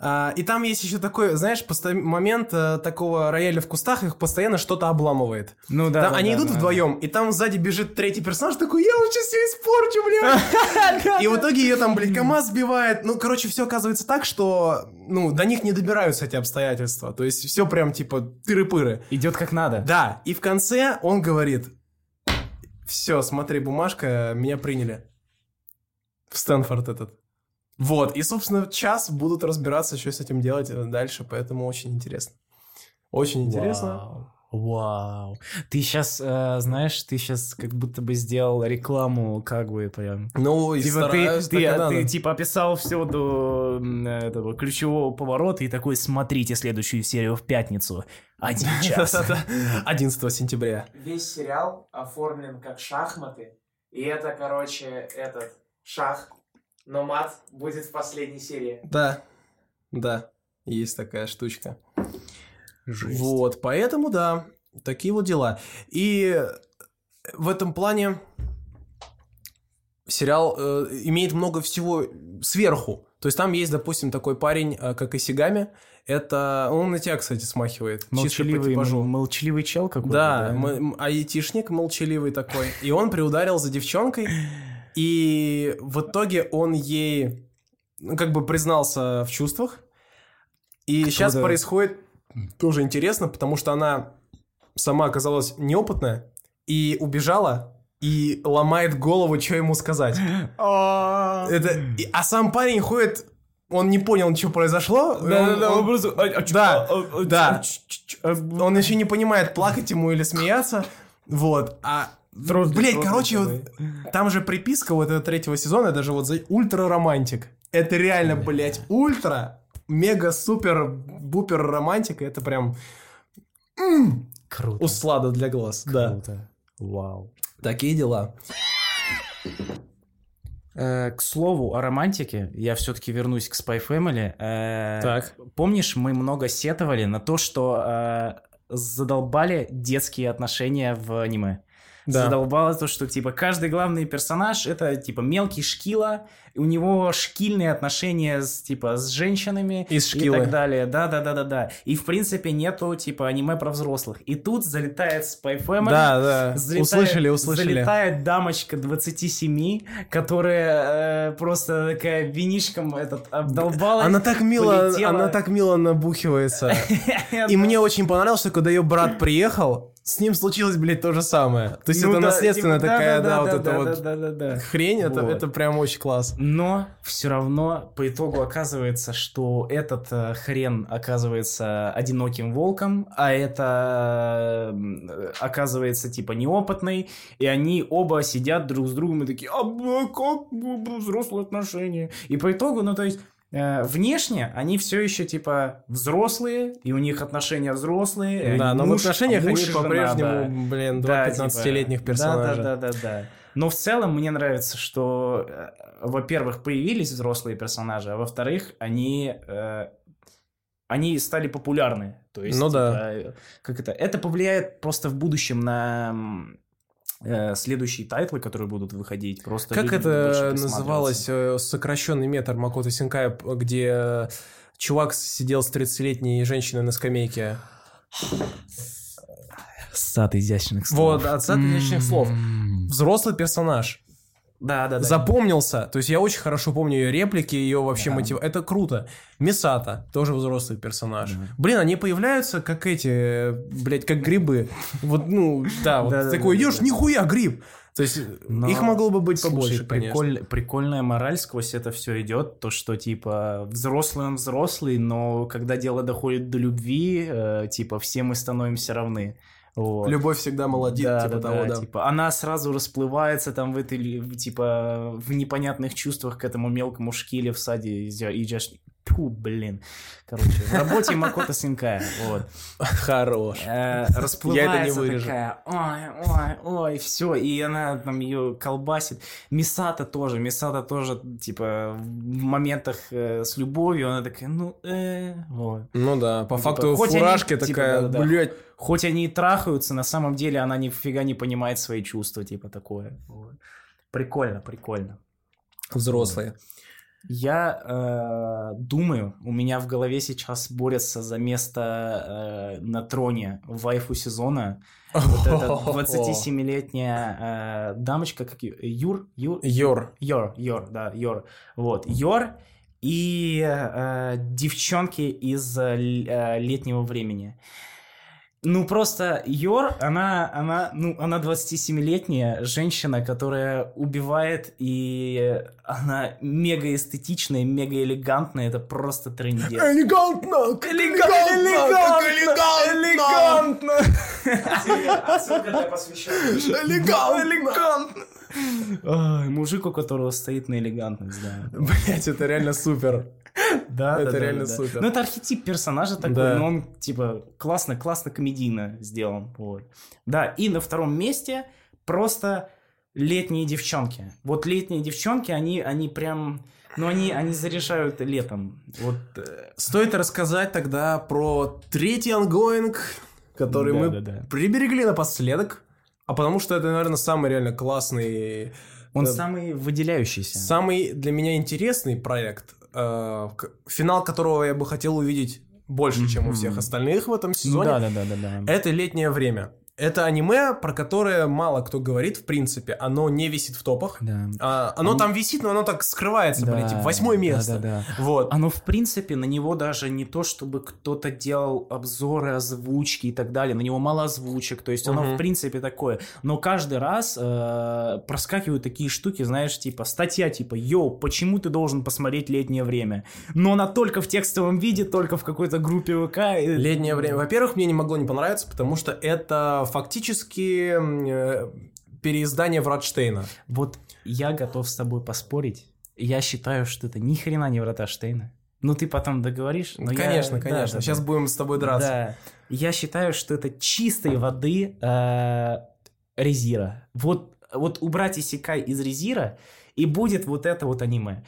а, и там есть еще такой, знаешь, посто- момент э, такого рояля в кустах, их постоянно что-то обламывает. Ну да. Там да, они да, идут да. вдвоем, и там сзади бежит третий персонаж, такой, я сейчас все испорчу, бля. И в итоге ее там, блядь, КамАЗ сбивает. Ну, короче, все оказывается так, что, ну, до них не добираются эти обстоятельства. То есть все прям, типа, тыры-пыры. Идет как надо. Да, и в конце он говорит, все, смотри, бумажка, меня приняли. В Стэнфорд этот. Вот, и, собственно, час будут разбираться, что с этим делать э, дальше, поэтому очень интересно. Очень интересно. Вау. Вау. Ты сейчас, знаешь, ты сейчас как будто бы сделал рекламу как бы прям. Ну, и Типа ты, стараюсь, ты, так и а, надо. ты, типа описал все до этого ключевого поворота и такой, смотрите следующую серию в пятницу. Один час. Да-да-да. 11 сентября. Весь сериал оформлен как шахматы. И это, короче, этот шах. Но мат будет в последней серии. Да, да, есть такая штучка. Жесть. Вот, поэтому да, такие вот дела. И в этом плане сериал э, имеет много всего сверху. То есть там есть, допустим, такой парень, э, как Исигами. Это он на тебя, кстати, смахивает. Молчаливый, типажу. молчаливый чел какой-то. Да, м- айтишник молчаливый такой. И он приударил за девчонкой. И в итоге он ей, ну, как бы признался в чувствах. И Круто. сейчас происходит тоже интересно, потому что она сама оказалась неопытная и убежала и ломает голову, что ему сказать. А Это... А сам парень ходит, он не понял, что произошло. Он- он- Да, да. Он еще не понимает, плакать ему или смеяться. Вот. А Блять, короче, вот там же приписка вот этого третьего сезона, даже вот за ультра романтик. Это реально, блять, ультра, мега супер бупер романтика. Это прям м, Круто. услада для глаз. Да. Круто. Вау. Такие дела. Э, К слову о романтике, я все-таки вернусь к Spy Family. Э, Так. Помнишь, мы много сетовали на то, что э, задолбали детские отношения в аниме. Да. Задолбало то, что типа каждый главный персонаж это типа мелкий шкила, у него шкильные отношения с типа с женщинами и шкилы. так далее. Да, да, да, да, да. И в принципе нету типа аниме про взрослых. И тут залетает Spy Family. Да, да. Залетает- услышали, услышали. Залетает дамочка 27, которая э, просто такая винишком этот обдолбалась. Она так мило, полетела. она так мило набухивается. И мне очень понравилось, что когда ее брат приехал, с ним случилось, блядь, то же самое. То есть Ну это да, наследственная типа, такая, да, да-да-да, вот эта да-да-да, вот да-да-да. хрень, это, Вот. это прям очень класс. Но все равно по итогу оказывается, что этот э, хрен оказывается одиноким волком, а это э, оказывается типа неопытный, и они оба сидят друг с другом и такие, а как взрослые отношения. И по итогу, ну то есть внешне они все еще типа взрослые, и у них отношения взрослые. и Да, но муж- в отношениях муж они жена, да. по-прежнему, блин, два Да, 15-летних типа, персонажа. Да, да, да, да, да. Но в целом мне нравится, что, э, во-первых, появились взрослые персонажи, а во-вторых, они э, они стали популярны. То есть, Ну да. типа, э, как это? Это повлияет просто в будущем на э, следующие тайтлы, которые будут выходить. Просто Как это называлось, э, сокращенный метр Макото Синкая, где э, чувак сидел с 30-летней женщиной на скамейке? Сад изящных Вот, от сад изящных слов. Взрослый персонаж. Да, да, да. Запомнился. То есть я очень хорошо помню ее реплики, ее вообще Да. мотив. Это круто. Мисата, тоже взрослый персонаж. Да. Блин, они появляются как эти, блядь, как грибы. Вот, ну, да, вот Да, такой да, идешь, да. нихуя гриб. То есть Но, их могло бы быть Слушай, побольше, конечно. приколь- прикольная мораль сквозь это все идет, то что типа взрослый он взрослый, но когда дело доходит до любви, э, типа все мы становимся равны. Вот. Любовь всегда молодит, да, типа да, того, да, да. типа она сразу расплывается там в этой типа в непонятных чувствах к этому мелкому шкиле в саде и идешь Тьфу, блин. Короче, в работе Макото Синкая, вот. Хорош. Э, расплывается вырежу. такая, ой, ой, ой, все, и она там ее колбасит. Мисата тоже, Мисата тоже, типа, в моментах э, с любовью, она такая, ну, э, вот. Ну да, по Ну, факту типа, хоть они, фуражки типа, такая, да-да-да. блядь. Хоть они и трахаются, на самом деле она нифига не понимает свои чувства, типа, такое. Вот. Прикольно, прикольно. Взрослые. Я э, думаю, у меня в голове сейчас борется за место э, на троне вайфу сезона. Вот эта 27-летняя э, дамочка, как? Юр? Юр? Йор. Йор, Йор, да, Йор. Вот, Йор и э, девчонки из э, э, летнего времени. Ну, просто Йор, она, она, ну, она 27-летняя женщина, которая убивает, и она мега эстетичная, мега элегантная, это просто трендец. Элегантно! элегантно, Отсылка для посвященных. элегантно. Ай, Мужик, у которого стоит на элегантность, да. Блять, это реально супер. Да, Это да, реально да, супер. Ну, это архетип персонажа такой, Да. но он, типа, классно, классно комедийно сделан. Вот. Да, и на втором месте просто летние девчонки. Вот летние девчонки, они, они прям... Ну, они, они заряжают летом. Вот, э, Стоит рассказать тогда про третий ангоинг, который Да, мы да, да. приберегли напоследок. А потому что это, наверное, самый реально классный, он Да. самый выделяющийся. самый для меня интересный проект, э, финал которого я бы хотел увидеть больше, чем у всех остальных в этом Ну, сезоне. да, да, да, да, да. Это летнее время. Это аниме, про которое мало кто говорит, в принципе. Оно не висит в топах. Да. А, оно Оно- там висит, но оно так скрывается, Да, блядь, типа, восьмое да, место. да, да. Вот. Оно, в принципе, на него даже не то, чтобы кто-то делал обзоры, озвучки и так далее. На него мало озвучек. То есть оно, Мгм. в принципе, такое. Но каждый раз э, проскакивают такие штуки, знаешь, типа статья, типа, йоу, почему ты должен посмотреть летнее время? Но она только в текстовом виде, только в какой-то группе ВК. Летнее время. Во-первых, мне не могло не понравиться, потому что это фактически э, переиздание Вратштейна. Вот я готов с тобой поспорить. Я считаю, что это ни хрена не врата Штейна. Ну, ты потом договоришь. но я- конечно, да, конечно. да, Сейчас да. будем с тобой драться. Да. Я считаю, что это чистой воды э, резира. Вот, вот убрать Исекай из резира, и будет вот это вот аниме.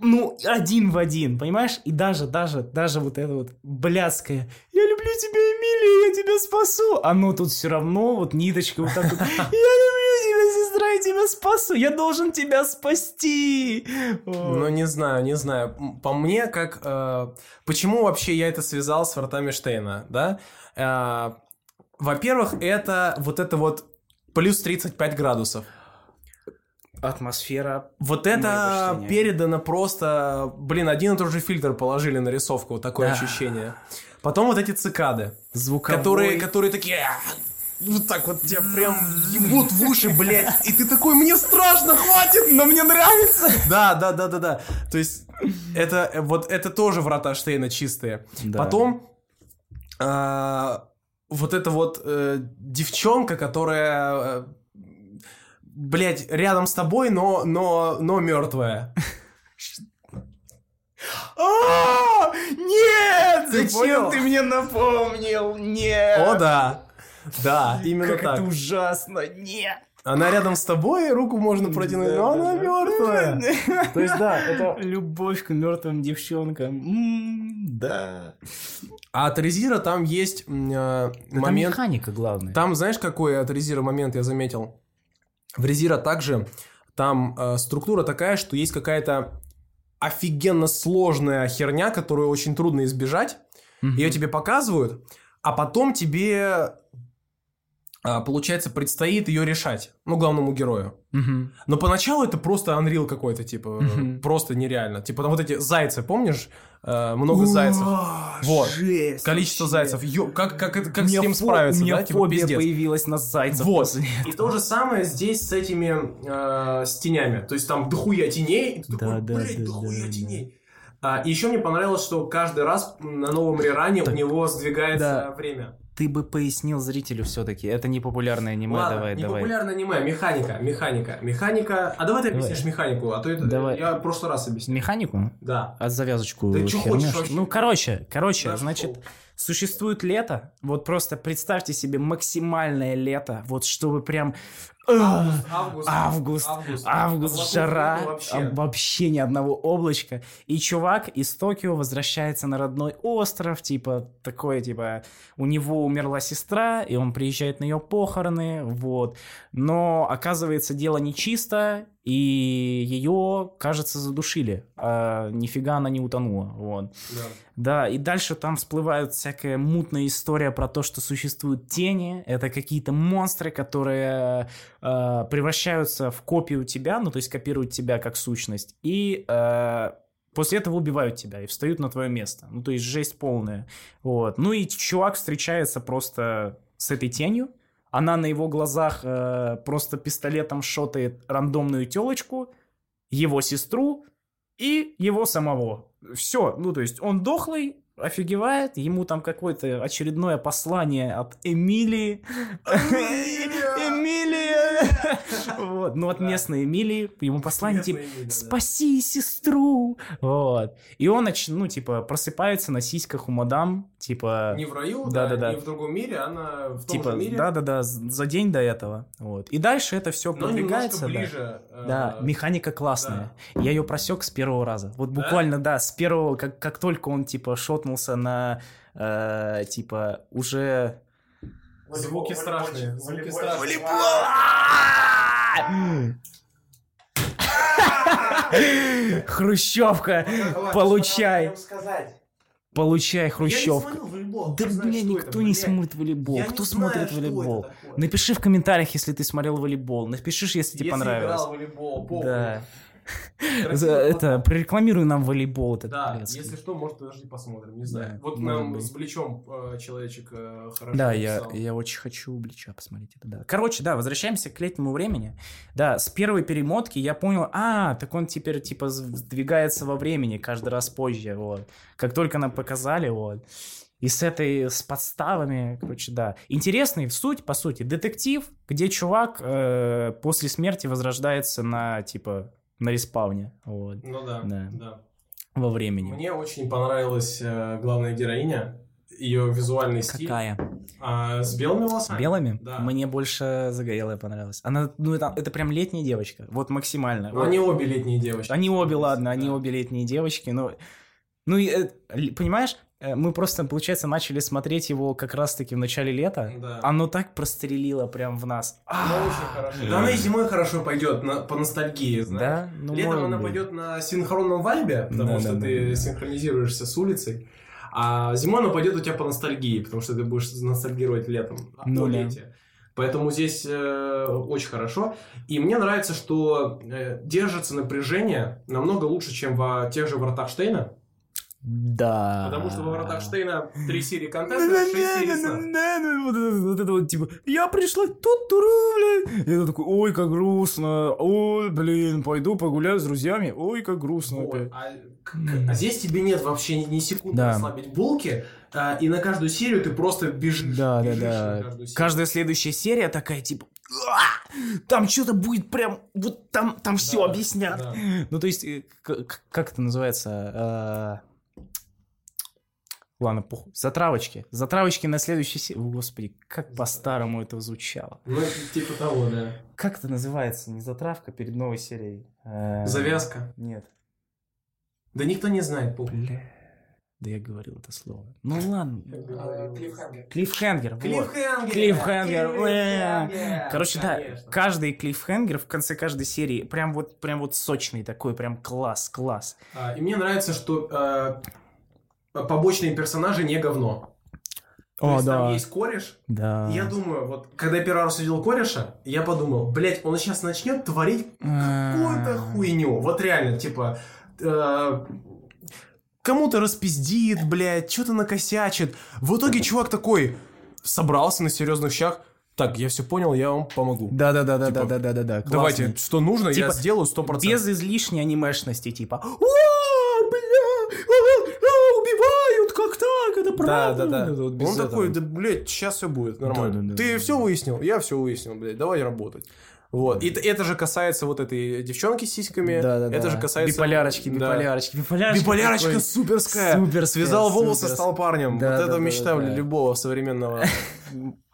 Ну, один в один, понимаешь? И даже, даже, даже вот это вот блядское «Я люблю тебя, Эмилия, я тебя спасу!» Оно тут все равно, вот ниточка вот так вот «Я люблю тебя, сестра, я тебя спасу! Я должен тебя спасти!» Ну, не знаю, не знаю. По мне, как... э, почему вообще я это связал с вратами Штейна, да? Э, во-первых, это вот это вот плюс 35 градусов. Атмосфера Вот это передано просто... Блин, один и тот же фильтр положили на рисовку, вот такое Да. ощущение. Потом вот эти цикады, звуковой... которые, которые такие... Вот так вот тебя прям ебут в уши, блядь. И ты такой, мне страшно, хватит! Но мне нравится! Да, да, да, да, да. То есть это э, вот это тоже врата Штейна чистые. Да. Потом а, вот эта вот э, девчонка, которая, э, блядь, рядом с тобой, но но но мертвая. А, Нет! Зачем ты мне напомнил? Нет! О да, да, именно Как так. это ужасно! Нет! Она рядом с тобой, руку можно протянуть, но она мертвая. То есть, да, это... Любовь к мертвым девчонкам. М, Да. А от Резира там есть э, Да Там момент... механика главная. Там, знаешь, какой от Резира момент я заметил? В Резира также там э, структура такая, что есть какая-то офигенно сложная херня, которую очень трудно избежать. Мгм. Ее тебе показывают, а потом тебе, получается, предстоит ее решать. Ну, главному герою. Мгм. Но поначалу это просто Unreal какой-то, типа, Мгм. просто нереально. Типа, там вот эти зайцы, помнишь? Э, много зайцев. Вот. Жесть Количество вообще. зайцев. Ё, как, как, как У с ним фо- справиться, У меня да? Типа, фобия пиздец. появилась на зайцев. Вот. И то же самое здесь с этими э, с тенями. То есть там дохуя теней, и ты Да, такой, да, блядь, да, дохуя да, теней. А, и еще мне понравилось, что каждый раз на новом реране у Так, него сдвигается да. время. Ты бы пояснил зрителю все-таки. Это не популярное аниме. Ладно, давай, не давай. популярное аниме, механика, механика, механика. А давай ты Давай. объяснишь механику, а то это Давай. я в прошлый раз объяснил. Механику? Да. А завязочку Да хернёшь? хочешь вообще? Ну, короче, короче, Нашёл. значит, существует лето. Вот просто представьте себе максимальное лето. Вот чтобы прям... Август, август, Август, август, жара, вообще. вообще ни одного облачка. И чувак из Токио возвращается на родной остров, типа, такой, типа, у него умерла сестра, и он приезжает на ее похороны, вот. Но, оказывается, дело нечисто, и ее, кажется, задушили. А нифига она не утонула, вот. Да. Да, и дальше там всплывает всякая мутная история про то, что существуют тени. Это какие-то монстры, которые э, превращаются в копию тебя, ну то есть копируют тебя как сущность, и э, после этого убивают тебя и встают на твое место. Ну то есть жесть полная. Вот. Ну и чувак встречается просто с этой тенью. Она на его глазах э, просто пистолетом шотает рандомную телочку, его сестру и его самого. Все, ну то есть он дохлый, офигевает, ему там какое-то очередное послание от Эмилии. Эмилия! Вот, ну от местной Эмилии, ему послание типа. «Спаси сестру!» Вот. И он, ну, типа, просыпается на сиськах у мадам, типа... Не в раю, Да, да, да, не в другом мире, она в том Типа, же мире. да-да-да, за день до этого. Вот. И дальше это все продвигается. ближе. Э, Да, механика классная. Я ее просек с первого раза. Вот Да? буквально, да, с первого, как, как только он, типа, шотнулся на, э, типа, уже... Звуки страшные, звуки страшные. Хрущевка! Получай! Получай, Хрущевка! Да, бля, никто не смотрит волейбол. Я Кто не смотрит знаю, это волейбол? Напиши в комментариях, если ты смотрел волейбол. Напиши, если тебе Если понравилось. играл волейбол, похуй. Да. Это, прорекламируй нам волейбол. этот Да, если что, может, подожди, посмотрим, не знаю. Вот нам с Бличом э, человечек э, хорошо Да, я, очень хочу Блича посмотреть это, да. Короче, да, возвращаемся к летнему времени. Да, с первой перемотки я понял, а, так он теперь, типа, сдвигается во времени каждый раз позже, вот. Как только нам показали, вот. И с этой, с подставами, короче, да. Интересный, суть, по сути, детектив, где чувак э, после смерти возрождается на, типа, на респауне, вот, Ну да, Да. да. во времени. Мне очень понравилась э, главная героиня, ее визуальный стиль. Какая? А, с белыми волосами. Белыми? Да. Мне больше загорелая понравилась. Она, ну, это, это прям летняя девочка. Вот максимально. Ну, Вот. они обе летние девочки. Они обе, ладно, они Да. обе летние девочки, но... Ну, и, э, понимаешь, мы просто, получается, начали смотреть его как раз-таки в начале лета. Да. Оно так прострелило прям в нас. Хорошо. Да она и зимой хорошо пойдет на, по ностальгии, знаешь. Да? Ну, Летом она быть. пойдет на синхронном вайбе, потому Да, что да, ты да, синхронизируешься с улицей. А зимой она пойдет у тебя по ностальгии, потому что ты будешь ностальгировать летом. Ну да. лете. Поэтому здесь э, очень хорошо. И мне нравится, что э, держится напряжение намного лучше, чем во тех же Вратах Штейна. Да. Потому что во Вратах Штейна три серии контента, шесть серий сна. Вот это вот типа, я пришла тут туру, блин. Это такой, ой, как грустно. Ой, блин, пойду погуляю с друзьями. Ой, как грустно опять. А, а здесь тебе нет вообще ни, ни секунды Да. расслабить булки, а, и на каждую серию ты просто бежишь. Да, да, бежишь да. серию. Каждая следующая серия такая, типа, «А! там что-то будет прям, вот там, там все Да, объяснят. да. Ну, то есть, э, к- к- как это называется? Ладно, похуй. Затравочки. Затравочки на следующий серии. Господи, как по-старому это звучало. Ну, типа того, да. Как это называется? Не затравка перед новой серией. Э, Завязка. Нет. Да никто не знает, похуй. Бля. Да я говорил это слово. Ну ладно. Э, Клиффхенгер. Клиффхенгер. Клиффхенгер! Клиффхенгер. Клиффхенгер! Короче, да, каждый клиффхенгер в конце каждой серии прям вот, прям вот сочный такой, прям класс, класс. А, И мне нравится, что э, побочные персонажи не говно. То есть там есть кореш, Да. я думаю, вот, когда я первый раз увидел кореша, я подумал, блять, он сейчас начнет творить какую-то хуйню. Вот реально, типа, э, кому-то распиздит, блядь, что-то накосячит. В итоге чувак такой собрался на серьезных щах. Так, я все понял, я вам помогу. Да, да, да, да, Типа, да, да, да, да. Давайте, что нужно, я Типа, сделаю 100%. Без излишней анимешности, типа. О, бля, а, а, убивают, как Это Да, да, да. Вот Он этого. такой, да, блядь, сейчас все будет нормально. Да, да, да, Ты да, все выяснил? Я все выяснил, блядь, давай работать. Вот. И это же касается вот этой девчонки с сиськами. Да, да, Это да. же касается... Биполярочки, Да. биполярочки, биполярочки. Биполярочка такой. суперская. Суперская, Связал волосы, супер. стал парнем. Да, вот да, это да, мечта да, да. любого современного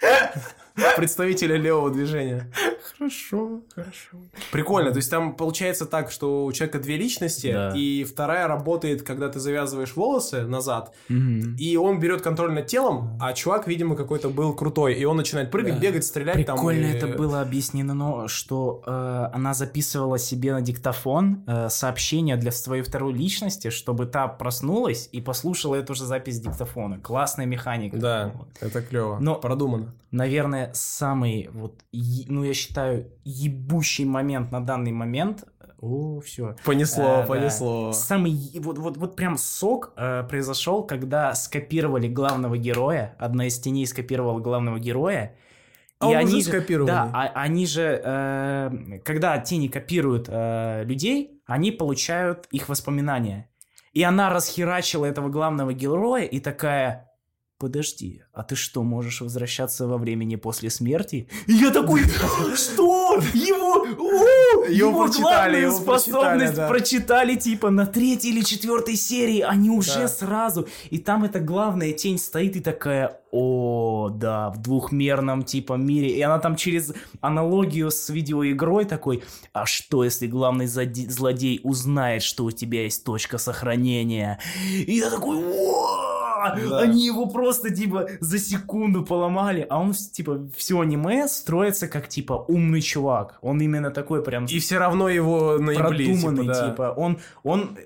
представителя левого движения. Хорошо, хорошо. Прикольно. То есть там получается так, что у человека две личности, Да. и вторая работает, когда ты завязываешь волосы назад, Мгм. и он берет контроль над телом, а чувак, видимо, какой-то был крутой, и он начинает прыгать, Да. бегать, стрелять там. Прикольно и- это было объяснено, что э, она записывала себе на диктофон э, сообщение для своей второй личности, чтобы та проснулась и послушала эту же запись диктофона. Классная механика. Да, Вот. это клево. Но- продумано. Наверное, самый вот, ну я считаю, ебущий момент на данный момент. О, все. Понесло, А, да. понесло. Самый е- вот вот вот прям сок э, произошел, когда скопировали главного героя. Одна из теней скопировала главного героя. А он они уже же- скопированный. Да, а- они же, э, когда тени копируют э, людей, они получают их воспоминания. И она расхерачила этого главного героя и такая. Подожди, а ты что, можешь возвращаться во времени после смерти? И я такой, что? Его, о, его прочитали, главную его способность прочитали, да. прочитали, типа, на третьей или четвертой серии, они уже Да. сразу. И там эта главная тень стоит и такая, о, да, в двухмерном, типа, мире. И она там через аналогию с видеоигрой такой, а что, если главный злодей узнает, что у тебя есть точка сохранения? И я такой, «О!» Да. Они его просто, типа, за секунду поломали, а он, типа, все аниме строится как, типа, умный чувак. Он именно такой прям И все равно его наебли, продуманный, типа, да. типа, он, он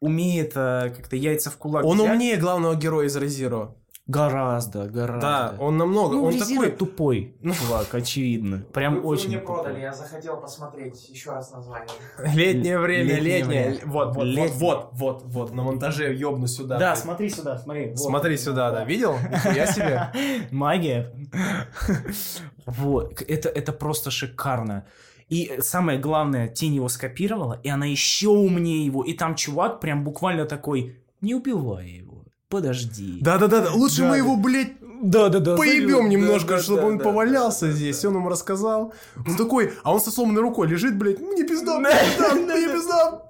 умеет э, как-то яйца в кулак Он взять. умнее главного героя из Резиро. Гораздо, гораздо. Да, он намного. ну, он такой. тупой чувак, очевидно. Прям Вы- очень мне тупой. продали, я захотел посмотреть еще раз название. Летнее время, Летнее летнее. Вот, вот, Летнее. вот, вот, вот, вот, на монтаже ёбну сюда. Да, смотри сюда, смотри. вот. Смотри сюда, да. Видел? Я себе. Магия. Вот, это, это просто шикарно. И самое главное, тень его скопировала, и она еще умнее его. И там чувак прям буквально такой, не убивай его, подожди. Да-да-да, лучше Да, мы да. его, блядь, да-да-да. поебем да, немножко, да, чтобы да, он да, повалялся да, здесь. да. Он ему рассказал. Он такой, а он со сломанной рукой лежит, блядь, мне пизда, мне пизда, мне пизда.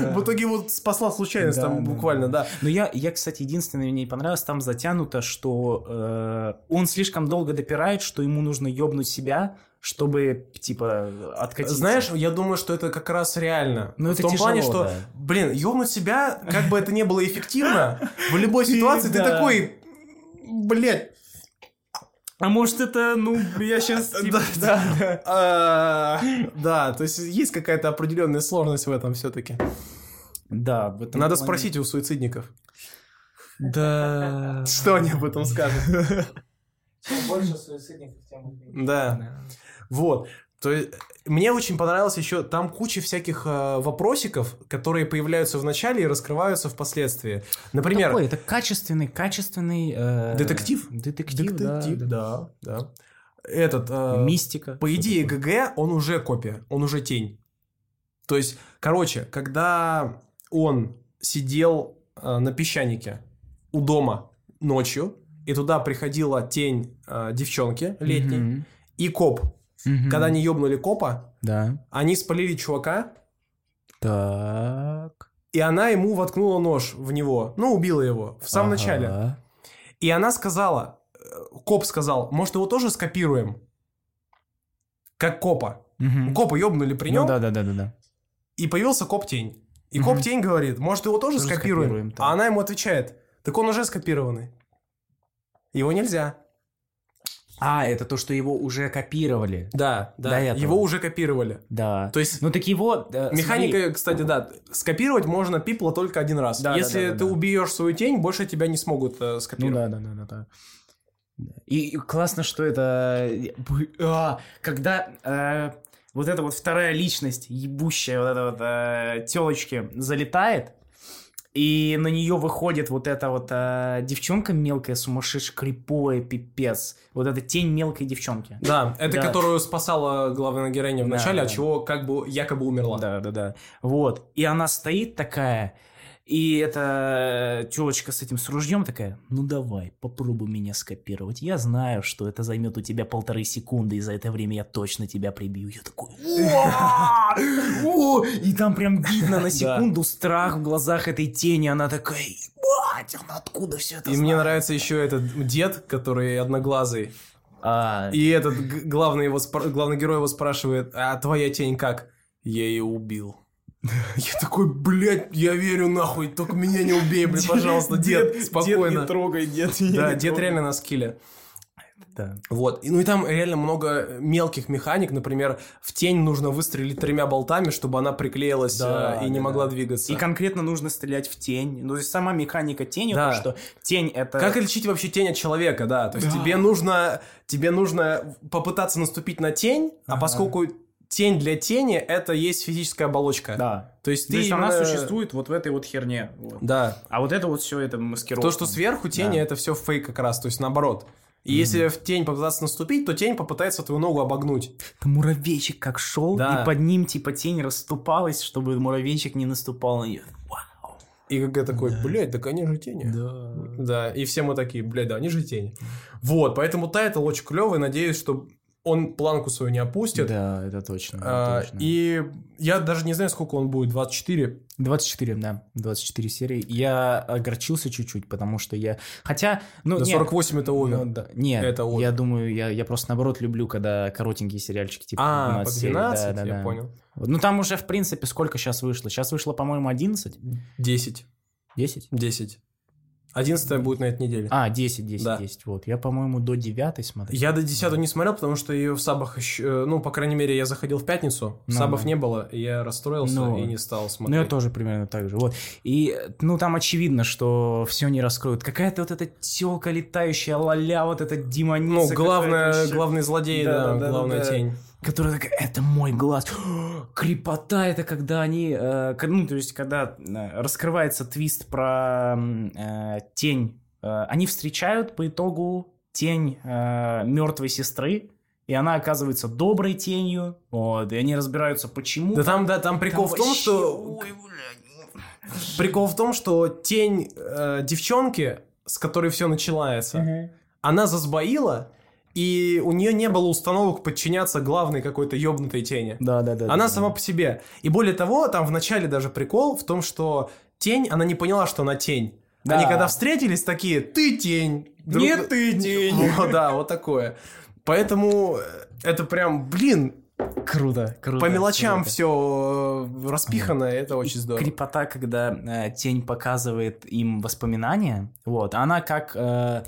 Да. В итоге его спасла случайность там буквально, да. Но я, я, кстати, единственное, мне не понравилось, там затянуто, что э, он слишком долго допирает, что ему нужно ёбнуть себя, чтобы, типа, откатиться. Знаешь, я думаю, что это как раз реально. Ну, в это том тяжело, плане, что, да. блин, ёбнуть себя, как бы это ни было эффективно, в любой ситуации ты такой, блядь, А может это, ну, я сейчас... Да, да. А, Да, то есть есть какая-то определенная сложность в этом все-таки. Да, в этом Надо спросить у суицидников, Да. что они об этом скажут. Чем больше суицидников, тем Да, вот. То есть, мне очень понравилось еще, там куча всяких э, вопросиков, которые появляются в начале и раскрываются впоследствии. Например, Такой, это качественный, качественный... э, Детектив? Детектив, да, детектив, да. да, да. Этот, э, Мистика. По идее, ГГ, он уже копия, он уже тень. То есть, короче, когда он сидел э, на песчанике у дома ночью, и туда приходила тень э, девчонки летней, Мгм. и коп. Мгм. Когда они ёбнули копа, Да. они спалили чувака, Так. и она ему воткнула нож в него. Ну, убила его в самом Ага. начале. И она сказала, э, коп сказал, может, его тоже скопируем? Как копа. Мгм. Копа ёбнули при нем, Ну да, да, да, да, да. и появился коп-тень. И Мгм. коп-тень говорит, может, его тоже, Тоже скопируем? скопируем, да. а она ему отвечает, так он уже скопированный. Его нельзя. А, это то, что его уже копировали. Да, да. Его уже копировали. Да. То есть Ну так его... э, Механика, смотри, кстати, да, скопировать можно пипла только один раз. Да, Если да, да, ты да. убьешь свою тень, больше тебя не смогут э, Ну скопировать. да, да, да, да, да. И, и классно, что это... а, когда э, вот эта вот вторая личность, ебущая вот эта вот телочки, залетает, и на нее выходит вот эта вот э, девчонка мелкая, сумасшедшая, криповая, пипец. Вот эта тень мелкой девчонки. Да, это Да. которую спасала главная героиня в Да, начале, от да. чего как бы якобы умерла. Да, да, да. Вот. И она стоит такая, и эта телочка с этим с ружьем такая, ну давай, попробуй меня скопировать. Я знаю, что это займет у тебя полторы секунды, и за это время я точно тебя прибью. Я такой, и там прям видно на секунду страх в глазах этой тени. Она такая, ебать, она откуда все это И мне нравится еще этот дед, который одноглазый. А, И этот главный, его главный герой его спрашивает, а твоя тень как? Я ее убил. Я такой, блядь, я верю нахуй, только меня не убей, блядь, пожалуйста, дед, спокойно. трогай, дед. Да, дед реально на скилле. Да. Вот. И, ну и там реально много мелких механик. Например, в тень нужно выстрелить тремя болтами, чтобы она приклеилась Да, э, и не да, могла да. двигаться. И конкретно нужно стрелять в тень. Ну, то есть сама механика тени, Да. то, что тень это... Как лечить вообще тень от человека, да? То есть Да. тебе нужно, тебе нужно попытаться наступить на тень, а Ага. поскольку тень для тени это есть физическая оболочка. Да. То есть То ты есть она именно- существует вот в этой вот херне. вот. Да. А вот это вот все это маскировка. То, что сверху тени, Да. это все фейк как раз, то есть наоборот. И если в тень попытаться наступить, то тень попытается твою ногу обогнуть. Там муравейчик как шел, Да. и под ним типа тень расступалась, чтобы муравейчик не наступал на нее. Вау. И ГГ такой, блядь, так они же тени. Да. Да, и все мы такие, блядь, да, они же тени. Вот, поэтому title очень клевый, надеюсь, что он планку свою не опустит. Да, это точно. А, точно. и я даже не знаю, сколько он будет, 24. 24, да, 24 серии. Я огорчился чуть-чуть, потому что я... Хотя, ну, До не, 48 это over. ну, да. Нет, Это over. я думаю, я, я просто наоборот люблю, когда коротенькие сериальчики, типа а, по 12 серий. 12, Да, да, я да. понял. Ну, там уже, в принципе, сколько сейчас вышло? Сейчас вышло, по-моему, 11? 10. 10? 10. 11 будет на этой неделе. А, 10, 10, Да. 10. Вот. Я, по-моему, до 9 смотрел. Я до 10 не смотрел, потому что ее в сабах еще... Ну, по крайней мере, я заходил в пятницу, Ну, сабов да. не было, и я расстроился Ну, и не стал Ну, смотреть. я тоже примерно так же. Вот. И, ну, там очевидно, что все не раскроют. Какая-то вот эта телка летающая, ла-ля, вот эта демоница. Ну, главное, главный злодей, Да, да, да, да, главная да. тень. Которая такая, это мой глаз. Крепота, это когда они, э, ну, то есть, когда э, раскрывается твист про э, тень, э, они встречают по итогу тень мертвой сестры, и она оказывается доброй тенью, вот, и они разбираются, почему. Да там, да, там прикол в том, вообще, что... ой. Прикол в том, что тень э, девчонки, с которой все начинается, она засбоила, и у нее не было установок подчиняться главной какой-то ёбнутой тени. Да, да, да. Она да, сама да. по себе. И более того, там в начале даже прикол в том, что тень, она не поняла, что она тень. Да. Они когда встретились, такие, ты тень. Друг- Нет, ты тень. Вот, да, вот такое. Поэтому э, это прям, блин, Круто, круто. по мелочам круто. все распихано, это очень здорово. Крепота, когда э, тень показывает им воспоминания, вот, она как... э,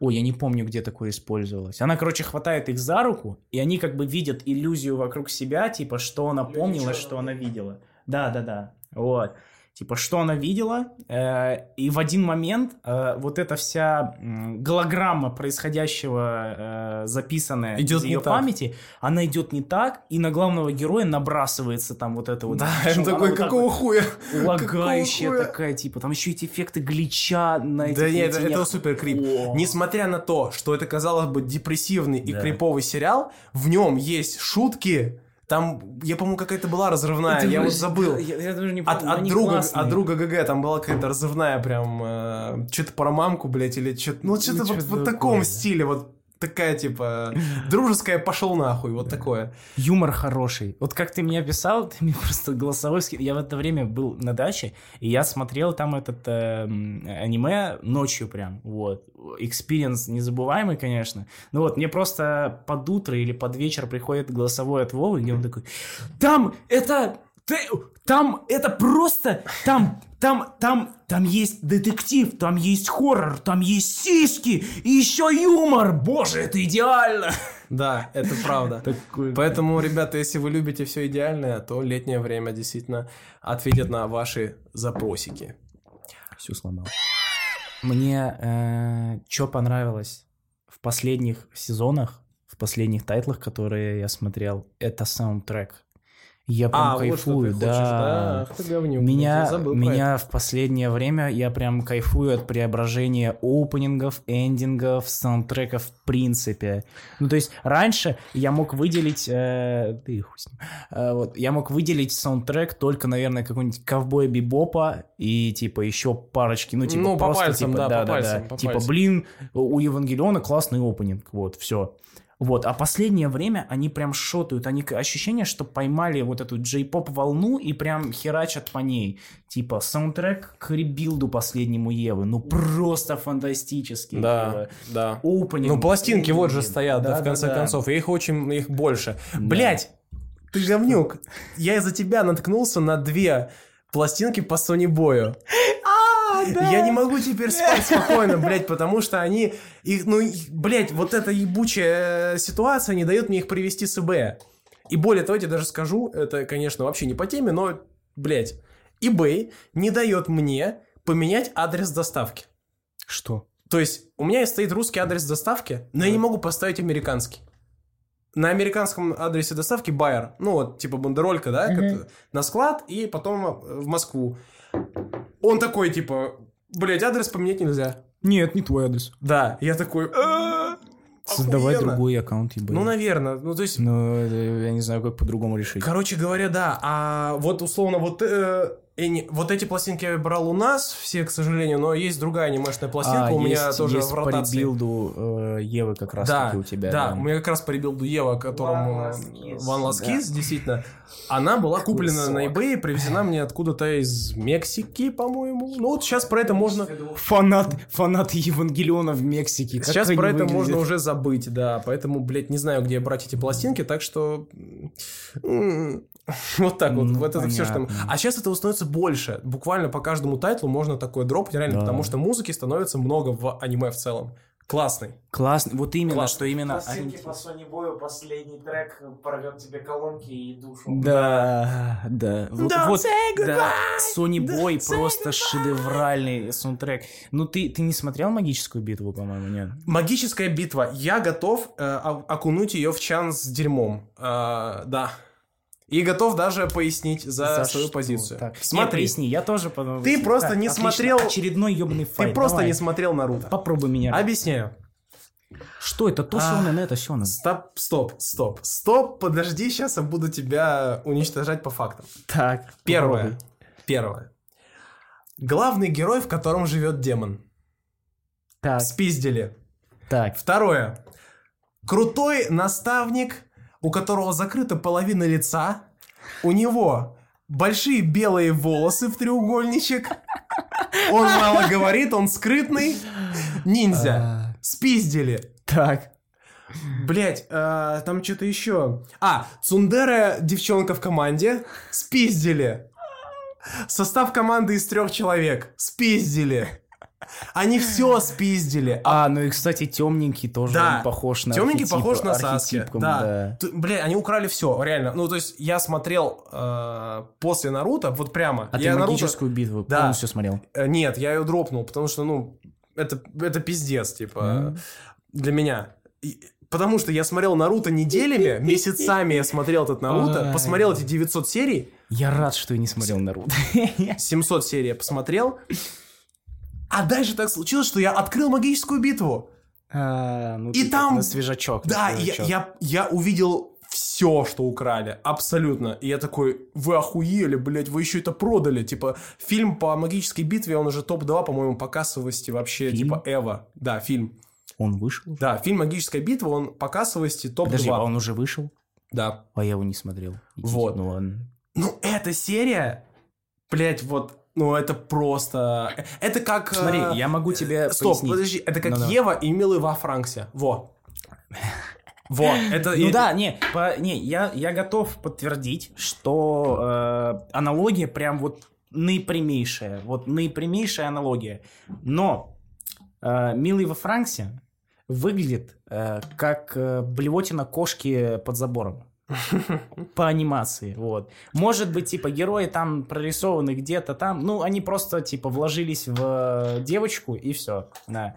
Ой, я не помню, где такое использовалось. Она, короче, хватает их за руку, и они как бы видят иллюзию вокруг себя, типа, что она помнила, что она видела. Да, да, да. Вот. Типа, что она видела, э, и в один момент э, вот эта вся голограмма происходящего, э, записанная Идёт из ее так. памяти, она идет не так, и на главного героя набрасывается там вот это вот. Да, он такой, вот так какого вот хуя? лагающая Какого хуя? такая, типа, там еще эти эффекты глича на этих Да нет, это, это супер крип. О. Несмотря на то, что это, казалось бы, депрессивный и Да. криповый сериал, в нем есть шутки. Там, я помню, какая-то была разрывная, Это я вот вообще- забыл. Я, я даже не От, помню, от они друга, классные. от друга ГГ там была какая-то разрывная прям, что-то про мамку, блядь, или что-то, ну, что-то вот, что-то в таком да. стиле, вот такая, типа, дружеская пошел нахуй, вот такое. Юмор хороший. Вот как ты мне описал, ты мне просто голосовой ски- Я в это время был на даче, и я смотрел там этот э, аниме ночью прям, вот. Experience незабываемый, конечно. Ну вот, мне просто под утро или под вечер приходит голосовой от Вовы, где он такой, там это... ты- там это просто... Там... Там, там, там есть детектив, там есть хоррор, там есть сиськи и еще юмор. Боже, это идеально. Да, это правда. Такой- Поэтому, ребята, если вы любите все идеальное, то летнее время действительно ответит на ваши запросики. Все сломал. Мне что понравилось в последних сезонах, в последних тайтлах, которые я смотрел, это саундтрек. Я прям А, вот кайфую, ты хочешь, да. Ах ты говнюк, Меня, забыл меня в последнее время я прям кайфую от преображения опенингов, эндингов, саундтреков в принципе. Ну, то есть раньше я мог выделить... э, да и хуй с ним. Э, вот, я мог выделить саундтрек только, наверное, какой-нибудь ковбой бибопа и, типа, еще парочки, ну, типа, Ну, по просто, пальцам, типа, да, по пальцам, по Типа, пальцам. блин, у Евангелиона классный опенинг, вот, все. Вот, а последнее время они прям шотают, они ощущение, что поймали вот эту джей-поп волну и прям херачат по ней. Типа саундтрек к ребилду последнему Евы, ну просто фантастический. Да, Типа, да. Opening, Ну, пластинки вот же стоят, да, в конце Да-да-да. концов. И их очень, их больше. Блять, ты говнюк. Я из-за тебя наткнулся на две пластинки по Sony Бою. Я не могу теперь спать спокойно, блядь, потому что они... Их, ну, их- блядь, вот эта ебучая э, ситуация не дает мне их привести с eBay. И более того, я тебе даже скажу, это, конечно, вообще не по теме, но, блядь, eBay не дает мне поменять адрес доставки. Что? То есть у меня стоит русский адрес доставки, но я не могу поставить американский. На американском адресе доставки байер, ну вот, типа бандеролька, да, как- на склад и потом э, в Москву. Он такой, типа, блять, адрес поменять нельзя. Нет, не твой адрес. Да, я такой... «А, Создавай охуенно». другой аккаунт, eBay. Ну, наверное, ну то есть... Ну, это я не знаю, как по-другому решить. Короче говоря, да. А вот условно вот э, эни- вот эти пластинки я брал у нас все, к сожалению, но есть другая анимешная пластинка А, у меня есть- тоже есть в по ротации. rebuild у э, Евы как раз да, таки у тебя. да, у меня как раз по rebuild у Ева, которому One Last Kiss. One Last Да. Действительно, она была куплена на сок. eBay, привезена мне откуда-то из Мексики, по-моему. Ну вот сейчас про это можно... Фанат, фанат Евангелиона в Мексике. Как Сейчас про это можно уже забыть, да, поэтому, блядь, не знаю, где брать эти пластинки, так что... Вот так вот, Ну, вот это все, что... понятно. А сейчас этого становится больше. Буквально по каждому title у можно такое дропать, реально, Да. потому что музыки становится много в аниме в целом. Классный. Классно. Вот именно, Классно. что именно... Пластинки по Sony Бою, последний трек порвет тебе колонки и душу. Да, да. Вот, Don't вот, say да. Sony don't Boy say просто шедевральный саундтрек. Ну, ты, ты не смотрел «Магическую битву», по-моему, нет? Магическая битва. Я готов э, окунуть ее в чан с дерьмом. Э, да. И готов даже пояснить за, свою что? позицию. Так, Смотри, поясни, я тоже подумал. Ты просто Так, не отлично. смотрел- Очередной ебаный ты файт. просто Давай. не смотрел Наруто. Попробуй меня. Объясняю. Что это? То А. сёнэн, это сёнэн. Стоп, стоп, стоп, стоп, подожди, сейчас я буду тебя уничтожать по фактам. Так, Первое. попробуй. Первое. Главный герой, в котором живет демон. Так, Спиздили. так. Второе. Крутой наставник, у которого закрыта половина лица. У него большие белые волосы в треугольничек. Он мало говорит, он скрытный. Ниндзя. А, Спиздили. Так. Блять, там что-то еще. А, Цундера девчонка в команде. Спиздили. Состав команды из трех человек. Спиздили. Они все спиздили. А ну и, кстати, темненький тоже Да. похож на Темненький архетип- похож на архетипком, Да. Т- Бля, они украли все, реально. Ну, то есть, я смотрел э, после Наруто, вот прямо. А я ты Наруто- магическую битву Да. полностью смотрел? Э, Нет, я ее дропнул, потому что, ну, это, это пиздец, типа, Мгм. для меня. Потому что я смотрел Наруто неделями, месяцами я смотрел этот Наруто, посмотрел эти 900 серий, Я рад, что я не смотрел Наруто. 700 серий я посмотрел, а дальше так случилось, что я открыл магическую битву. А, ну И ты там- на свежачок. Да, я, свежачок. я, я увидел все, что украли, абсолютно. И я такой, вы охуели, блядь, вы еще это продали. Типа, фильм по магической битве, он уже топ-2, по-моему, по кассовости вообще, Фильм? типа, Эва. Да, фильм. Он вышел? Да, фильм «Магическая битва», он по кассовости топ-2. Подожди, а он уже вышел? Да. А я его не смотрел. Вот. Ну ладно. Ну, эта серия, блядь, вот, ну, это просто... Это как... э, Смотри, я могу тебе Стоп, пояснить. подожди, это как Ну-ну. Ева и Милый во Франксе. Во. Во, это... Ну и- да, не, по- не я, я готов подтвердить, что э, аналогия прям вот наипрямейшая. Вот наипрямейшая аналогия. Но э, «Милый во Франксе» выглядит э, как э, блевотина кошки под забором. По анимации, вот. Может быть, типа, герои там прорисованы где-то там, ну, они просто, типа, вложились в э, девочку, и все, да.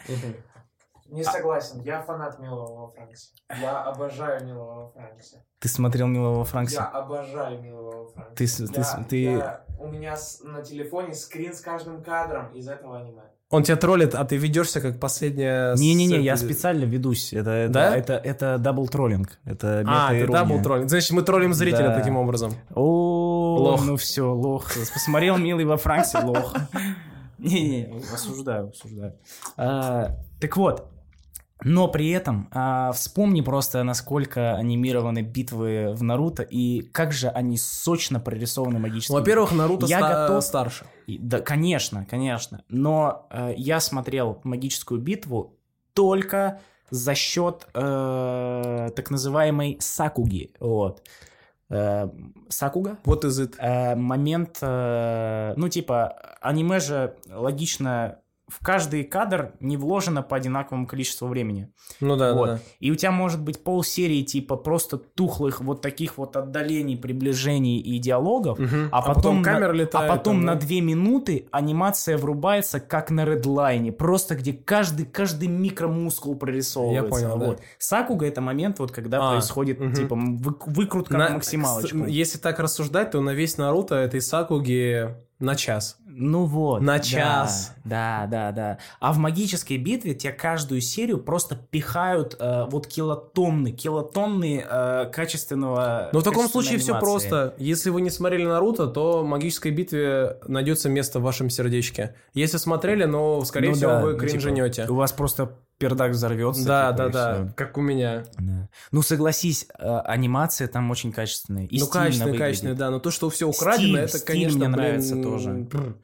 Не согласен, я фанат Милого во Франксе. Я обожаю Милого во Франксе. Ты смотрел «Милого во Франксе»? Я обожаю Милого во Франксе. Ты с- ты Я- ты- я- У меня с- на телефоне скрин с каждым кадром из этого аниме. Он тебя троллит, а ты ведешься как последняя... Не-не-не, я специально ведусь. Это, это, Да? это, это double троллинг. Это А, это double троллинг. Значит, мы троллим зрителя Да. таким образом. О, Лох. ну все, лох. Посмотрел «Милый во Франксе», лох. Не-не, осуждаю, осуждаю. А, Так вот, но при этом а, вспомни просто, насколько анимированы битвы в Наруто и как же они сочно прорисованы магически. Во-первых, Наруто Я ста- готов- старше. И- Да, конечно, конечно. Но э, я смотрел магическую битву только за счет э, так называемой сакуги. Вот. Э, сакуга? Вот из it. Э, момент, э, ну типа, аниме же логично в каждый кадр не вложено по одинаковому количеству времени. Ну да, Вот. да, да. И у тебя может быть полсерии типа просто тухлых вот таких вот отдалений, приближений и диалогов, Мгм. а потом, на- камера а летает. потом там, на да. две минуты анимация врубается, как на редлайне. Просто где каждый, каждый микромускул прорисовывается. Я понял, да. вот. Сакуга это момент, вот, когда А, происходит мгм. типа вы- выкрутка На- на максималочку. Если так рассуждать, то на весь Наруто этой Сакуги на час. Ну вот. На да, час. Да, да, да. А в магической битве тебе каждую серию просто пихают э, вот килотонны, килотонны э, качественного Но в таком случае все анимации. просто. Если вы не смотрели Наруто, то в магической битве найдется место в вашем сердечке. Если смотрели, но, скорее Ну всего, да, вы ну, типа, кринжанете. у вас просто пердак взорвется. Да, типа, да, да. Как у меня. Да. Ну согласись, э, анимация там очень качественная. И ну, выглядит. качественный, да. Но то, что все украдено, Стиль, это, стиль конечно, мне блин, нравится тоже. бррр.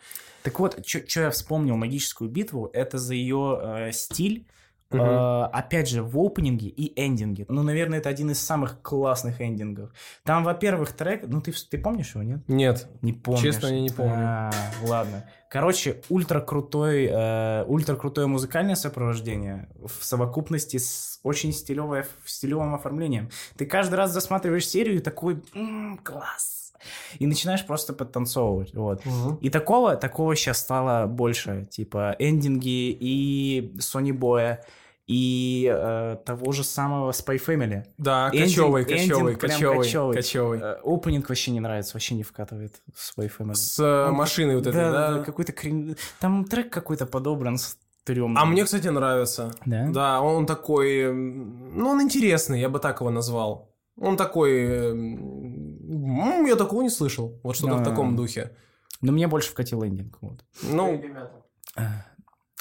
Так вот, что я вспомнил магическую битву, это за ее э, стиль. Мгм. Э, опять же, в опенинге и эндинге. Ну, наверное, это один из самых классных эндингов. Там, во-первых, трек... Ну, ты, ты помнишь его, нет? Нет. Не помнишь. Честно, я не помню. А, ладно. Короче, ультра крутой, э, ультра крутое музыкальное сопровождение в совокупности с очень стилевое, стилевым оформлением. Ты каждый раз засматриваешь серию и такой «М, класс. И начинаешь просто подтанцовывать. Вот. Мгм. И такого, такого сейчас стало больше. Типа эндинги и Sony Boy, и э, того же самого Spy Family. Да, Эндинг- кочевый, кочевый, кочевый, кочевый. кочевый. Опенинг вообще не нравится, вообще не вкатывает в Spy Family. С э, Он- машиной вот этой, да, да? да, да, какой-то крин... Там трек какой-то подобран стрёмный. А мне, кстати, нравится. Да? Да, он такой... Ну, он интересный, я бы так его назвал. Он такой... м, Я такого не слышал. Вот что-то в А. таком духе. Но мне больше вкатил эндинг. Вот. Ну,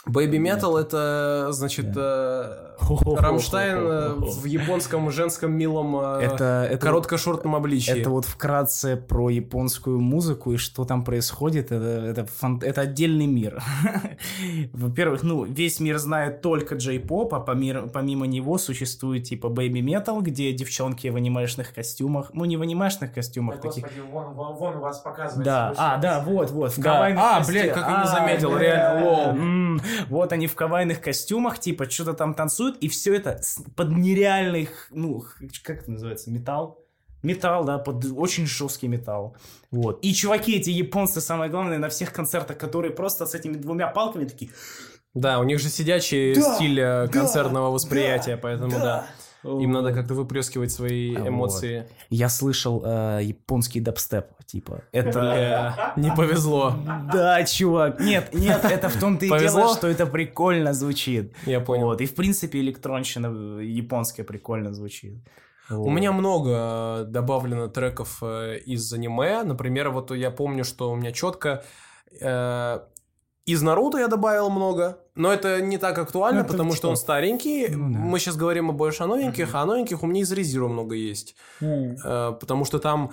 Baby Metal это, значит, э, Рамштайн э, в японском женском милом э, Это, это, короткошортном обличии. это вот вкратце про японскую музыку и что там происходит. Это, это, фан- это отдельный мир. Во-первых, ну, весь мир знает только джей-поп, а помир- помимо него существует типа Baby Metal, где девчонки в анимешных костюмах, ну, не в анимешных костюмах, Да, таких господи, вон, вон, вон у вас показывается. Да, а, да, вот, вот, Да. А, блядь, как я не А, заметил, реально, лол. Вот они в кавайных костюмах, типа, что-то там танцуют, и все это под нереальный, х- ну, как это называется, металл? Металл, да, под очень жесткий металл. Вот. И чуваки, эти японцы, самое главное, на всех концертах, которые просто с этими двумя палками такие... Да, у них же сидячий Да, стиль э, да, концертного восприятия, поэтому да. Им надо как-то выплескивать свои Вот. эмоции. Я слышал э, японский дабстеп, типа. Это... Не повезло. Да, чувак. Нет, нет, это в том-то и дело, что это прикольно звучит. Я понял. Вот. И в принципе электронщина э, японская прикольно звучит. У меня много э, добавлено треков из аниме. Например, вот я помню, что у меня четко э, Из Наруто я добавил много, но это не так актуально, это потому типа- что он старенький. Ну да. Мы сейчас говорим больше о новеньких, а новеньких у меня из Резиро много есть. Э, потому что там,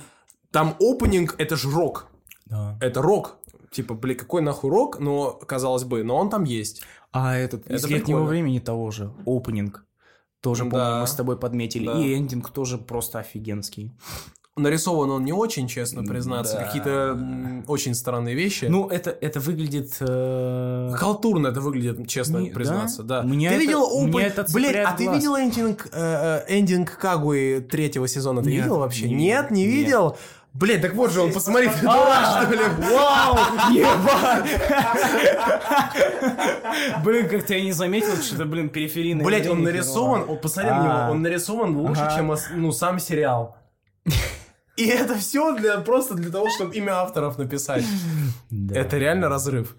там опенинг, это же рок. Да. Это рок. Типа, блин, какой нахуй рок, но, казалось бы, но он там есть. А этот Это из летнего прикольно. времени того же, опенинг. Тоже, Да. по-моему, мы с тобой подметили. Да. И эндинг тоже просто офигенский. Нарисован он не очень, честно признаться. Да. Какие-то очень странные вещи. Ну, это, это выглядит... э, Халтурно это выглядит, честно Не- признаться, да. да? Меня ты это- видел опен- это цепляет а ты глаз. видел эндинг, э, эндинг Кагуи третьего сезона? Ты Нет, видел вообще? не Нет, не видел. Нет. Блять, так вот же он, посмотри, ты дурак, что ли? Вау! Ебать! Блин, как-то я не заметил, что-то, блин, периферийное. Блять, он нарисован, посмотри на А. него, он нарисован лучше, чем ну, сам сериал. И это все для, просто для того, чтобы имя авторов написать. Это реально разрыв.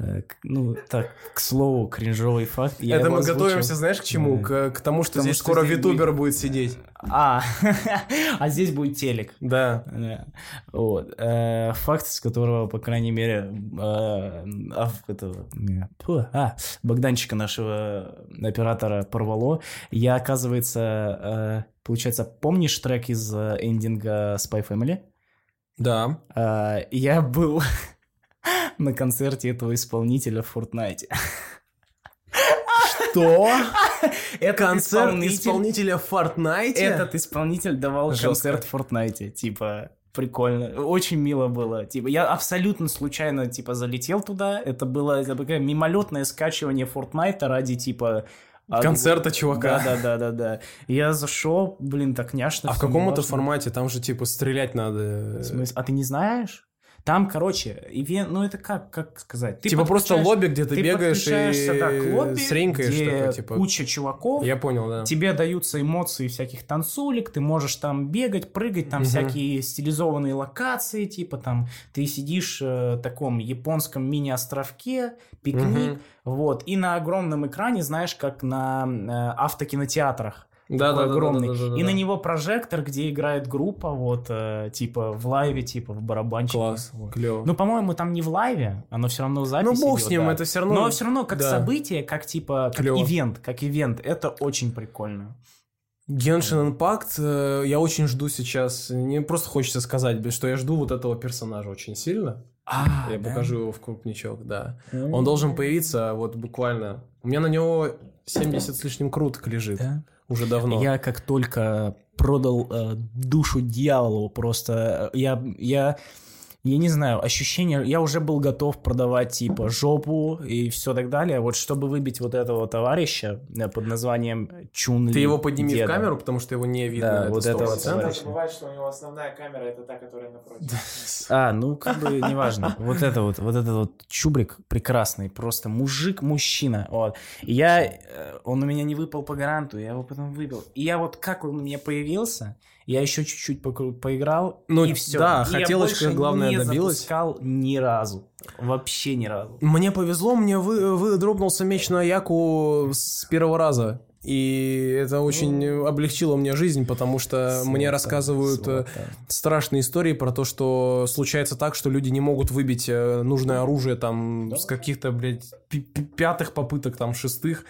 Э, Ну, так, к слову, кринжовый факт. я это мы озвучил. готовимся, знаешь, к чему? Да. К, к тому, что Потому здесь что скоро здесь витубер будет сидеть. А, а здесь будет телек. Да. Да. Вот. Э, Факт, с которого, по крайней мере, э, ав- этого, а, Богданчика нашего оператора порвало. Я, оказывается, э, получается, помнишь трек из э, эндинга Spy Family? Да. Э, Я был на концерте этого исполнителя в Fortnite. Что? Этот Концерт исполнитель- исполнителя в Fortnite? Этот исполнитель давал Жестко. концерт в Fortnite, типа, прикольно, очень мило было, типа, я абсолютно случайно, типа, залетел туда, это было такое мимолетное скачивание Fortnite ради, типа, а, Концерта чувака. Да, да, да, да, да. Я зашел, блин, так няшно. А в каком-то важно. формате? Там же, типа, стрелять надо. В смысле? А ты не знаешь? Там, короче, ивент, ну это как, как сказать? Ты типа просто лобби, где ты, ты бегаешь подключаешься, да, к лобби, и сренькаешь где такой, типа. куча чуваков, Я понял, да. Тебе даются эмоции всяких танцулек, ты можешь там бегать, прыгать, там Мгм. всякие стилизованные локации, типа там ты сидишь э, в таком японском мини-островке, пикник, Мгм. вот, и на огромном экране, знаешь, как на э, автокинотеатрах. Да, такой да, да, огромный. да, да, да, и да. на него прожектор, где играет группа, вот, э, типа в лайве, типа в барабанчике. Класс, Вот. клево. Ну, по-моему, там не в лайве, оно все равно в записи. Ну, бог с идет, ним, да. это все равно... Но все равно как да. событие, как типа, как Клёво. ивент, как ивент, это очень прикольно. Genshin Impact, э, я очень жду сейчас, не просто хочется сказать, что я жду вот этого персонажа очень сильно. А, я да? покажу его в крупничок, да. Он должен появиться вот буквально... У меня на него 70 с лишним круток лежит. Да? Уже давно. Я как только продал э, душу дьяволу, просто э, я, я, я не знаю, ощущение, я уже был готов продавать типа жопу и все так далее, вот чтобы выбить вот этого товарища э, под названием Чун Ты его подними в камеру, потому что его не видно. Да, это вот этого 100%. Всегда товарища. забывать, что у него основная камера это та, которая напротив. А, ну как бы неважно. Вот это вот, вот этот вот чубрик прекрасный, просто мужик-мужчина. Вот. Я, э, он у меня не выпал по гаранту, я его потом выбил. И я вот как он у меня появился, я еще чуть-чуть поиграл, Ну, и все. да, хотелочка, главное, не добилась. запускал ни разу. Вообще ни разу. Мне повезло, мне вы, вы дропнулся меч на Яку с первого раза. И это очень облегчило мне жизнь, потому что мне Сволота, рассказывают э, сволота. страшные истории про то, что случается так, что люди не могут выбить э, нужное оружие там с каких-то, блядь, пятых попыток, там, шестых.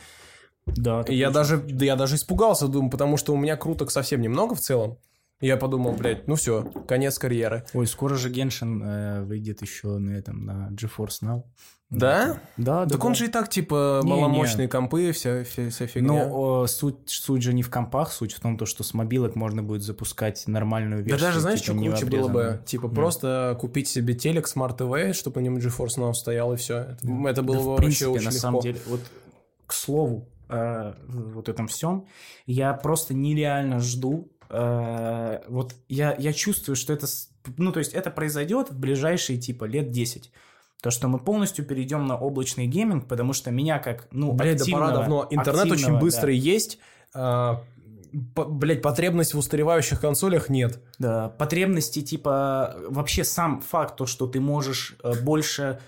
Да, И я даже, да я даже испугался, думаю, потому что у меня круток совсем немного в целом. И я подумал, блядь, ну все, конец карьеры. Ой, скоро же Геншин э, выйдет еще на этом, на GeForce Now. Да? Да, да. Так он да. же и так, типа, Не, маломощные компы, вся, вся, вся фигня. Но о, суть, суть же не в компах, суть в том, то, что с мобилок можно будет запускать нормальную Да версию. даже, знаешь, типа, что не круче было бы? Типа, Да. просто купить себе телек Smart TV, чтобы на нем GeForce Now стоял, и все. Это, это было Да, бы в вообще принципе, очень на легко. самом деле, вот к слову, э, вот этом всем, я просто нереально жду. э, вот я, я чувствую, что это, ну, то есть это произойдет в ближайшие, типа, лет 10. То, что мы полностью перейдем на облачный гейминг, потому что меня как, ну, Блядь, да пора давно. Интернет очень быстрый есть. а, по- блядь, потребность в устаревающих консолях нет. Да, потребности, типа, вообще сам факт, то, что ты можешь э, больше э,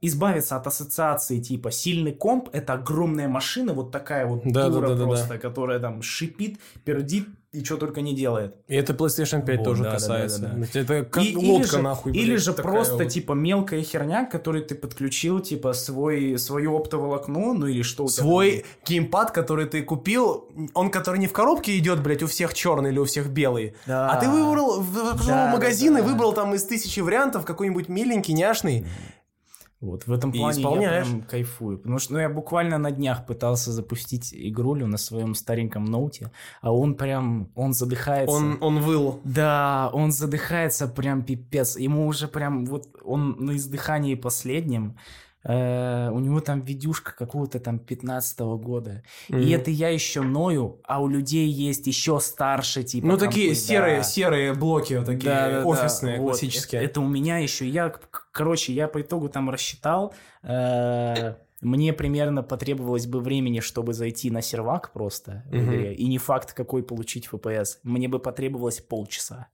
избавиться от ассоциации, типа, сильный комп — это огромная машина, вот такая вот Да, дура да, да, да, просто, которая там шипит, пердит, и что только не делает. И это PlayStation 5 Вот, тоже да, да, касается. да, да, Ну, Это как И- лодка или же, нахуй. Или блядь, же такая просто, вот. типа, мелкая херня, к которой ты подключил, типа, свой, свое оптоволокно, ну или что Свой геймпад, который ты купил, он, который не в коробке идет, блядь, у всех черный или у всех белый. Да. А ты выбрал, в- Да, в магазин да, и да. выбрал там из тысячи вариантов какой-нибудь миленький, няшный. Вот в этом И плане исполняешь. я прям кайфую. Потому что ну, я буквально на днях пытался запустить игрулю на своем стареньком ноуте, а он прям, он задыхается. Он, он выл. Да, он задыхается прям пипец. Ему уже прям вот он на издыхании последнем. Э, у него там видюшка какого-то там 15 года. И Мгм. это я еще ною, а у людей есть еще старше, типа. Ну, такие компы, серые, да. серые блоки, вот такие Да, да, да. офисные, Вот. классические. Это, это у меня еще. Я, короче, я по итогу там рассчитал. э, мне примерно потребовалось бы времени, чтобы зайти на сервак просто в игре. И не факт, какой получить FPS. Мне бы потребовалось полчаса.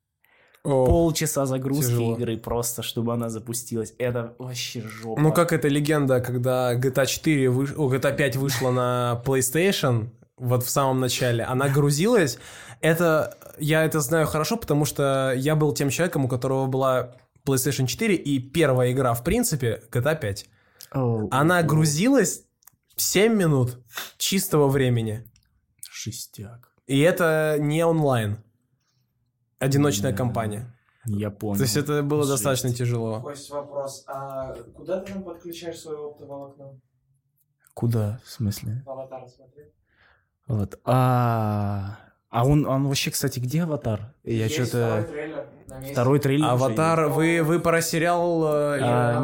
О, Полчаса загрузки тяжело. игры просто, чтобы она запустилась. Это вообще жопа. Ну, как эта легенда, когда GTA 4, выш... о, GTA 5 вышла на PlayStation, вот в самом начале, она грузилась. Это, я это знаю хорошо, потому что я был тем человеком, у которого была PlayStation 4, и первая игра, в принципе, GTA 5. Оу, Она грузилась 7 минут чистого времени. Жестяк. И это не онлайн. Одиночная Да. компания. Я понял. То есть это было Жесть. достаточно тяжело. Кость, вопрос. А куда ты там подключаешь свое оптоволокно? Куда, в смысле? В аватар смотри. Вот. А, а он, он вообще, кстати, где аватар? Я что-то... второй трейлер Аватар, вы, вы про сериал... э, А,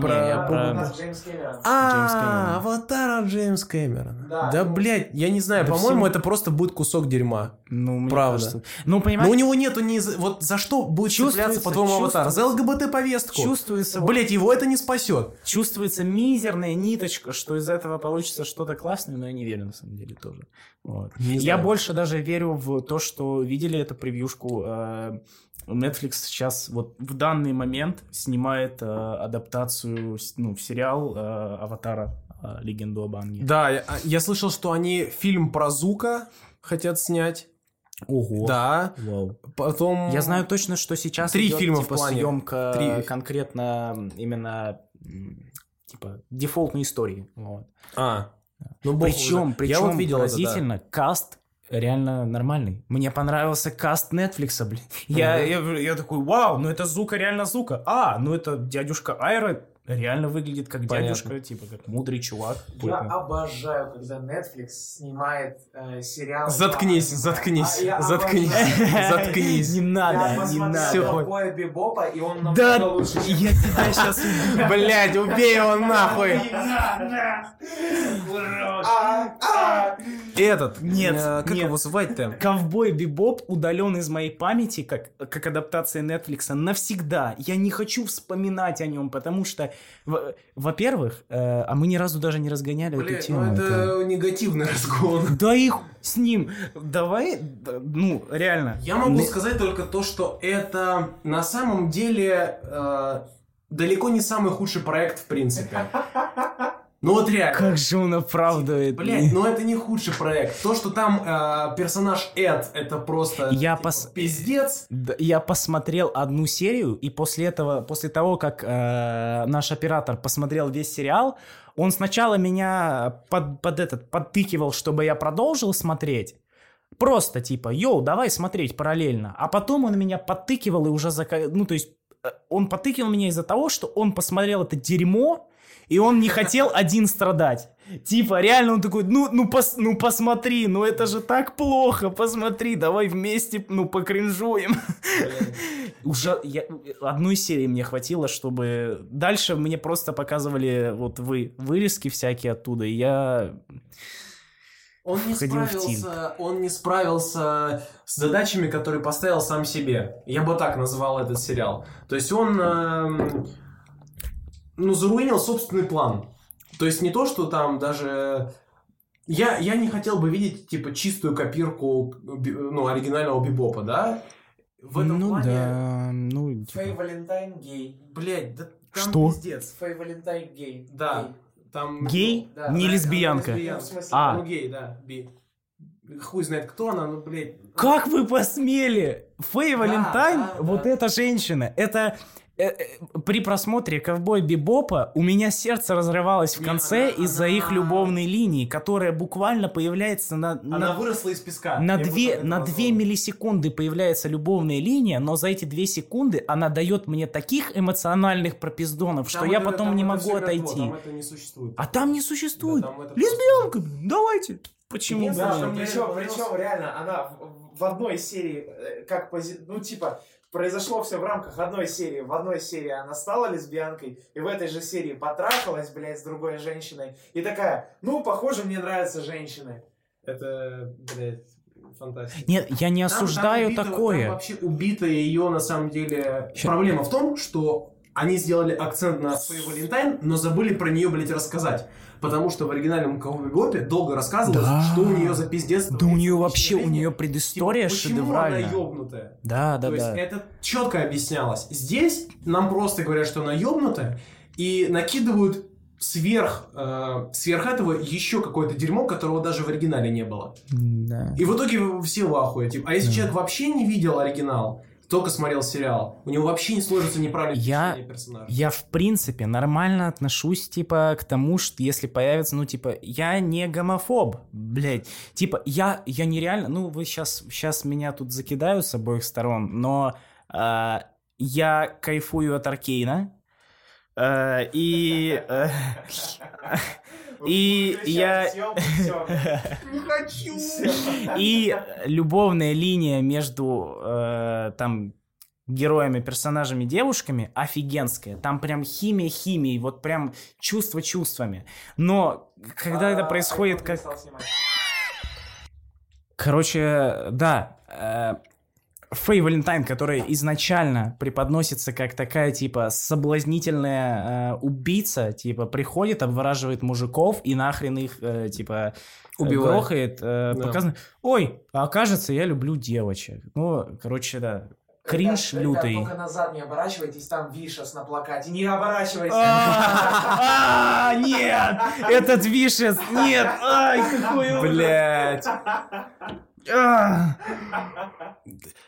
про- я А, про- у нас Джеймс Кэмерон. Джеймс А, Кэмерон. аватара Джеймс Кэмерон. Да, Да, блядь, я не знаю, по-моему, это просто будет кусок дерьма. Ну, Правда. Ну, Но понимаешь, у него нету ни... за- Вот за что будет Чувствуется, цепляться, по-твоему, аватар? За. ЛГБТ-повестку. чувствуется, Блять, его это не спасет. чувствуется мизерная ниточка, что из этого получится что-то классное, но я не верю, на самом деле, тоже. Вот. Не Я больше даже верю в то, что видели эту превьюшку. э, Netflix сейчас вот в данный момент снимает э, адаптацию ну, в сериал э, Аватара э, Легенду об Анге. Да, я, я слышал, что они фильм про Зука хотят снять. Ого. Да. Вау. Потом... Я знаю точно, что сейчас Три идет, фильма в типа, плане. съемка Три. конкретно именно типа дефолтной истории. Вот. А. Ну, бог Причем, уже. причем я вот видел это, да. поразительно, каст реально нормальный. Мне понравился каст Netflix, блин. Я, я, я такой, вау, ну это Зука реально Зука. А, ну это дядюшка Айра реально выглядит как Понятно. дядюшка, типа как мудрый чувак. Я какой-то. обожаю, когда Netflix снимает э, сериал. Заткнись, заткнись, А заткнись, заткнись. Не надо, не надо. Всё, «Ковбоя Бибопа», и он намного Да, лучше, я тебя сейчас Блять, убей его нахуй. А, а. Этот. Нет, э, Как нет. его звать-то? Ковбой Бибоп удален из моей памяти, как, как адаптация Netflix, навсегда. Я не хочу вспоминать о нем, потому что, во-первых, э, а мы ни разу даже не разгоняли эту Блять, тему. ну это негативный разгон. Да их с ним. Давай, да, ну, реально. Я могу Не- сказать только то, что это на самом деле э, далеко не самый худший проект в принципе. Ну вот реально. Как же он оправдывает. Блять, ну это не худший проект. То, что там э, персонаж Эд, это просто Я типа, пос- пиздец. Я посмотрел одну серию, и после этого, после того, как э, наш оператор посмотрел весь сериал, он сначала меня под, под этот подтыкивал, чтобы я продолжил смотреть. Просто типа, йоу, давай смотреть параллельно. А потом он меня подтыкивал и уже зака... Ну, то есть, э, он подтыкивал меня из-за того, что он посмотрел это дерьмо, и он не хотел один страдать. Типа, реально он такой, ну, ну, пос, ну посмотри, ну это же так плохо, посмотри, давай вместе, ну, покринжуем. Уже я, одной серии мне хватило, чтобы... Дальше мне просто показывали вот вы вырезки всякие оттуда, и я... Он не справился, он не справился с задачами, которые поставил сам себе. Я бы так назвал этот сериал. То есть он, эм, ну, заруинил собственный план. То есть не то, что там даже... Я, я не хотел бы видеть, типа, чистую копирку, ну, оригинального Бибопа, да? В этом ну плане... да, ну... типа, Фэй Валентайн гей. Блять, да там Что? пиздец. Фэй Валентайн гей. Да, там... Гей? Да, Не Да, лесбиянка. лесбиянка. Ну, в смысле, А. Ну, гей, да, би. хуй знает кто она, ну, блядь. Как вы посмели? Фэй Валентайн, да, вот да. эта женщина, это... э, э, При просмотре «Ковбой Бибопа» у меня сердце разрывалось в конце из-за их любовной линии, которая буквально появляется на, Она на, выросла из песка. на Я бы две, так это на назвал. две миллисекунды появляется любовная линия, но за эти две секунды она дает мне таких эмоциональных пропиздонов, что Там я это- потом там не это могу отойти. Там это не существует. А там не существует. Да, там Лесбиянка, блин, давайте. Почему? что причем, причем реально она в, одной серии, э, как пози... ну типа, произошло все в рамках одной серии. В одной серии она стала лесбиянкой, и в этой же серии потрахалась, блядь, с другой женщиной. И такая, ну, похоже, мне нравятся женщины. Это, блядь, фантастика. Нет, я не Там- там осуждаю убито- такое. Там вообще убита ее, на самом деле... Ща- Проблема в том, что они сделали акцент на свой Валентайн, но забыли про нее, блядь, рассказать. Потому что в оригинальном Ковбой Гопе долго рассказывалось, Да. что у нее за пиздец. Да у нее вообще, у нее жизни. предыстория Типа, почему она шедевральная. ёбнутая? Да, да, То есть да. это четко объяснялось. Здесь нам просто говорят, что она ёбнутая, и накидывают сверх, э, сверх этого еще какое-то дерьмо, которого даже в оригинале не было. Да. И в итоге все в ахуе. Типа, а если Да. человек вообще не видел оригинал, только смотрел сериал, у него вообще не сложится неправильное Я- персонажа. Я, в принципе, нормально отношусь, типа, к тому, что если появится, ну, типа, я не гомофоб, блядь. Типа, я, я нереально, ну, вы сейчас, сейчас меня тут закидают с обоих сторон, но а, я кайфую от Аркейна, а, и... э, И я- Не хочу! И любовная линия между э, там героями, персонажами, девушками офигенская. Там прям химия химией, вот прям чувство чувствами. Но когда А, это происходит как... Короче, да, э, Фэй Валентайн, которая изначально преподносится как такая, типа, соблазнительная э, убийца, типа, приходит, обвораживает мужиков и нахрен их, э, типа, Убивает. грохает, э, Да. показано, ой, а окажется, я люблю девочек. Ну, короче, да, кринж Ребят, лютый. Только назад не оборачивайтесь, там Вишес на плакате. Не оборачивайся. А, Нет! Этот вишес! Нет! Ай, какой! Блять. А.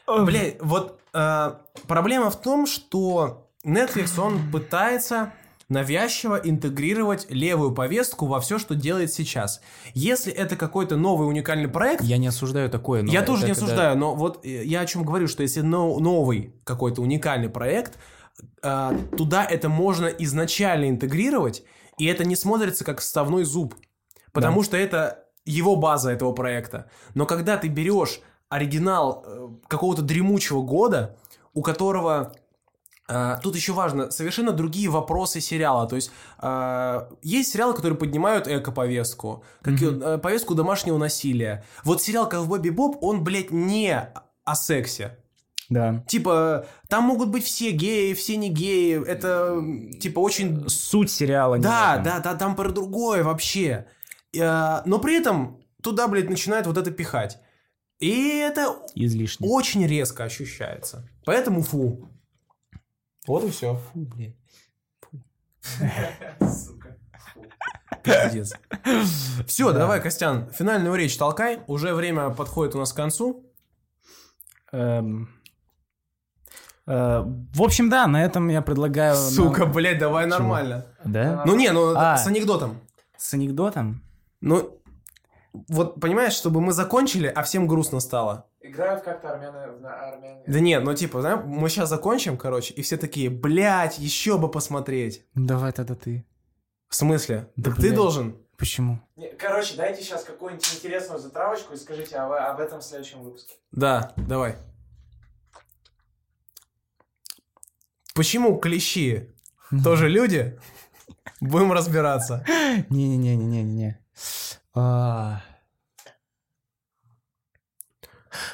Блять, вот э, проблема в том, что Netflix, он пытается навязчиво интегрировать левую повестку во все, что делает сейчас. Если это какой-то новый уникальный проект, Я не осуждаю такое, но я тоже не когда- осуждаю, но вот э, я о чем говорю, что если но- новый какой-то уникальный проект, э, туда это можно изначально интегрировать, и это не смотрится как вставной зуб, потому что это его база этого проекта. Но когда ты берешь оригинал э, какого-то дремучего года, у которого э, Тут еще важно, совершенно другие вопросы сериала. То есть э, есть сериалы, которые поднимают эко-повестку, какие- э, повестку домашнего насилия. Вот сериал «Ковбой Бибоп», он, блядь, не о сексе. Да. Типа, там могут быть все геи, все не геи. Это, типа, очень... Суть сериала. Да, да, да, там про другое вообще. Э, Но при этом туда, блядь, начинают вот это пихать. И это Излишне. очень резко ощущается. Поэтому фу. Вот и все. Фу, блядь. Сука. Пиздец. Все, Да. давай, Костян, финальную речь толкай. Уже время подходит у нас к концу. Эм, э, В общем, да, на этом я предлагаю... нам- Сука, блядь, давай нормально. Да? Ну не, ну А. с анекдотом. С анекдотом? Ну, вот понимаешь, чтобы мы закончили, а всем грустно стало. Играют как-то армяне в армяне. Да нет, ну типа, знаешь, мы сейчас закончим, короче, и все такие, блядь, еще бы посмотреть. Давай тогда ты. В смысле? Да, Так ты должен. Почему? Не, Короче, дайте сейчас какую-нибудь интересную затравочку и скажите об, об этом в следующем выпуске. Да, давай. Почему клещи тоже люди? Будем разбираться. Не-не-не-не-не-не. А.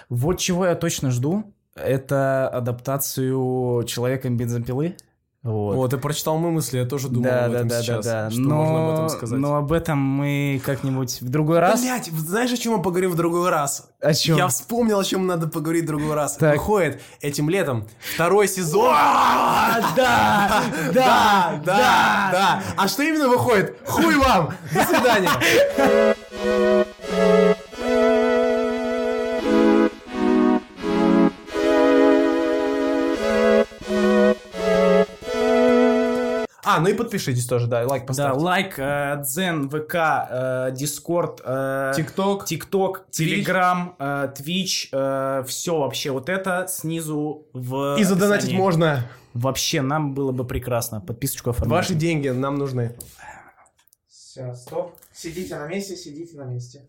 Вот чего я точно жду, это адаптацию Человеком бензопилы. Вот. Вот, ты прочитал мои мысли, я тоже думал да, об этом да, сейчас. да, да. Что но, можно об этом сказать? но об этом мы как-нибудь в другой раз. Блять, знаешь, о чем мы поговорим в другой раз? О чем? Я вспомнил, о чем надо поговорить в другой раз. Так. Выходит этим летом второй сезон. Да, да, да, да. А что именно выходит? Хуй вам! До свидания! А, ну и подпишитесь тоже, да, лайк Да, поставьте. лайк, э, Дзен, ВК, э, Дискорд, э, ТикТок. ТикТок, Телеграм, э, Твич, все вообще вот это снизу в И задонатить описании. можно. Вообще, нам было бы прекрасно. Подписочку оформить. Ваши деньги нам нужны. Все, стоп. Сидите на месте, сидите на месте.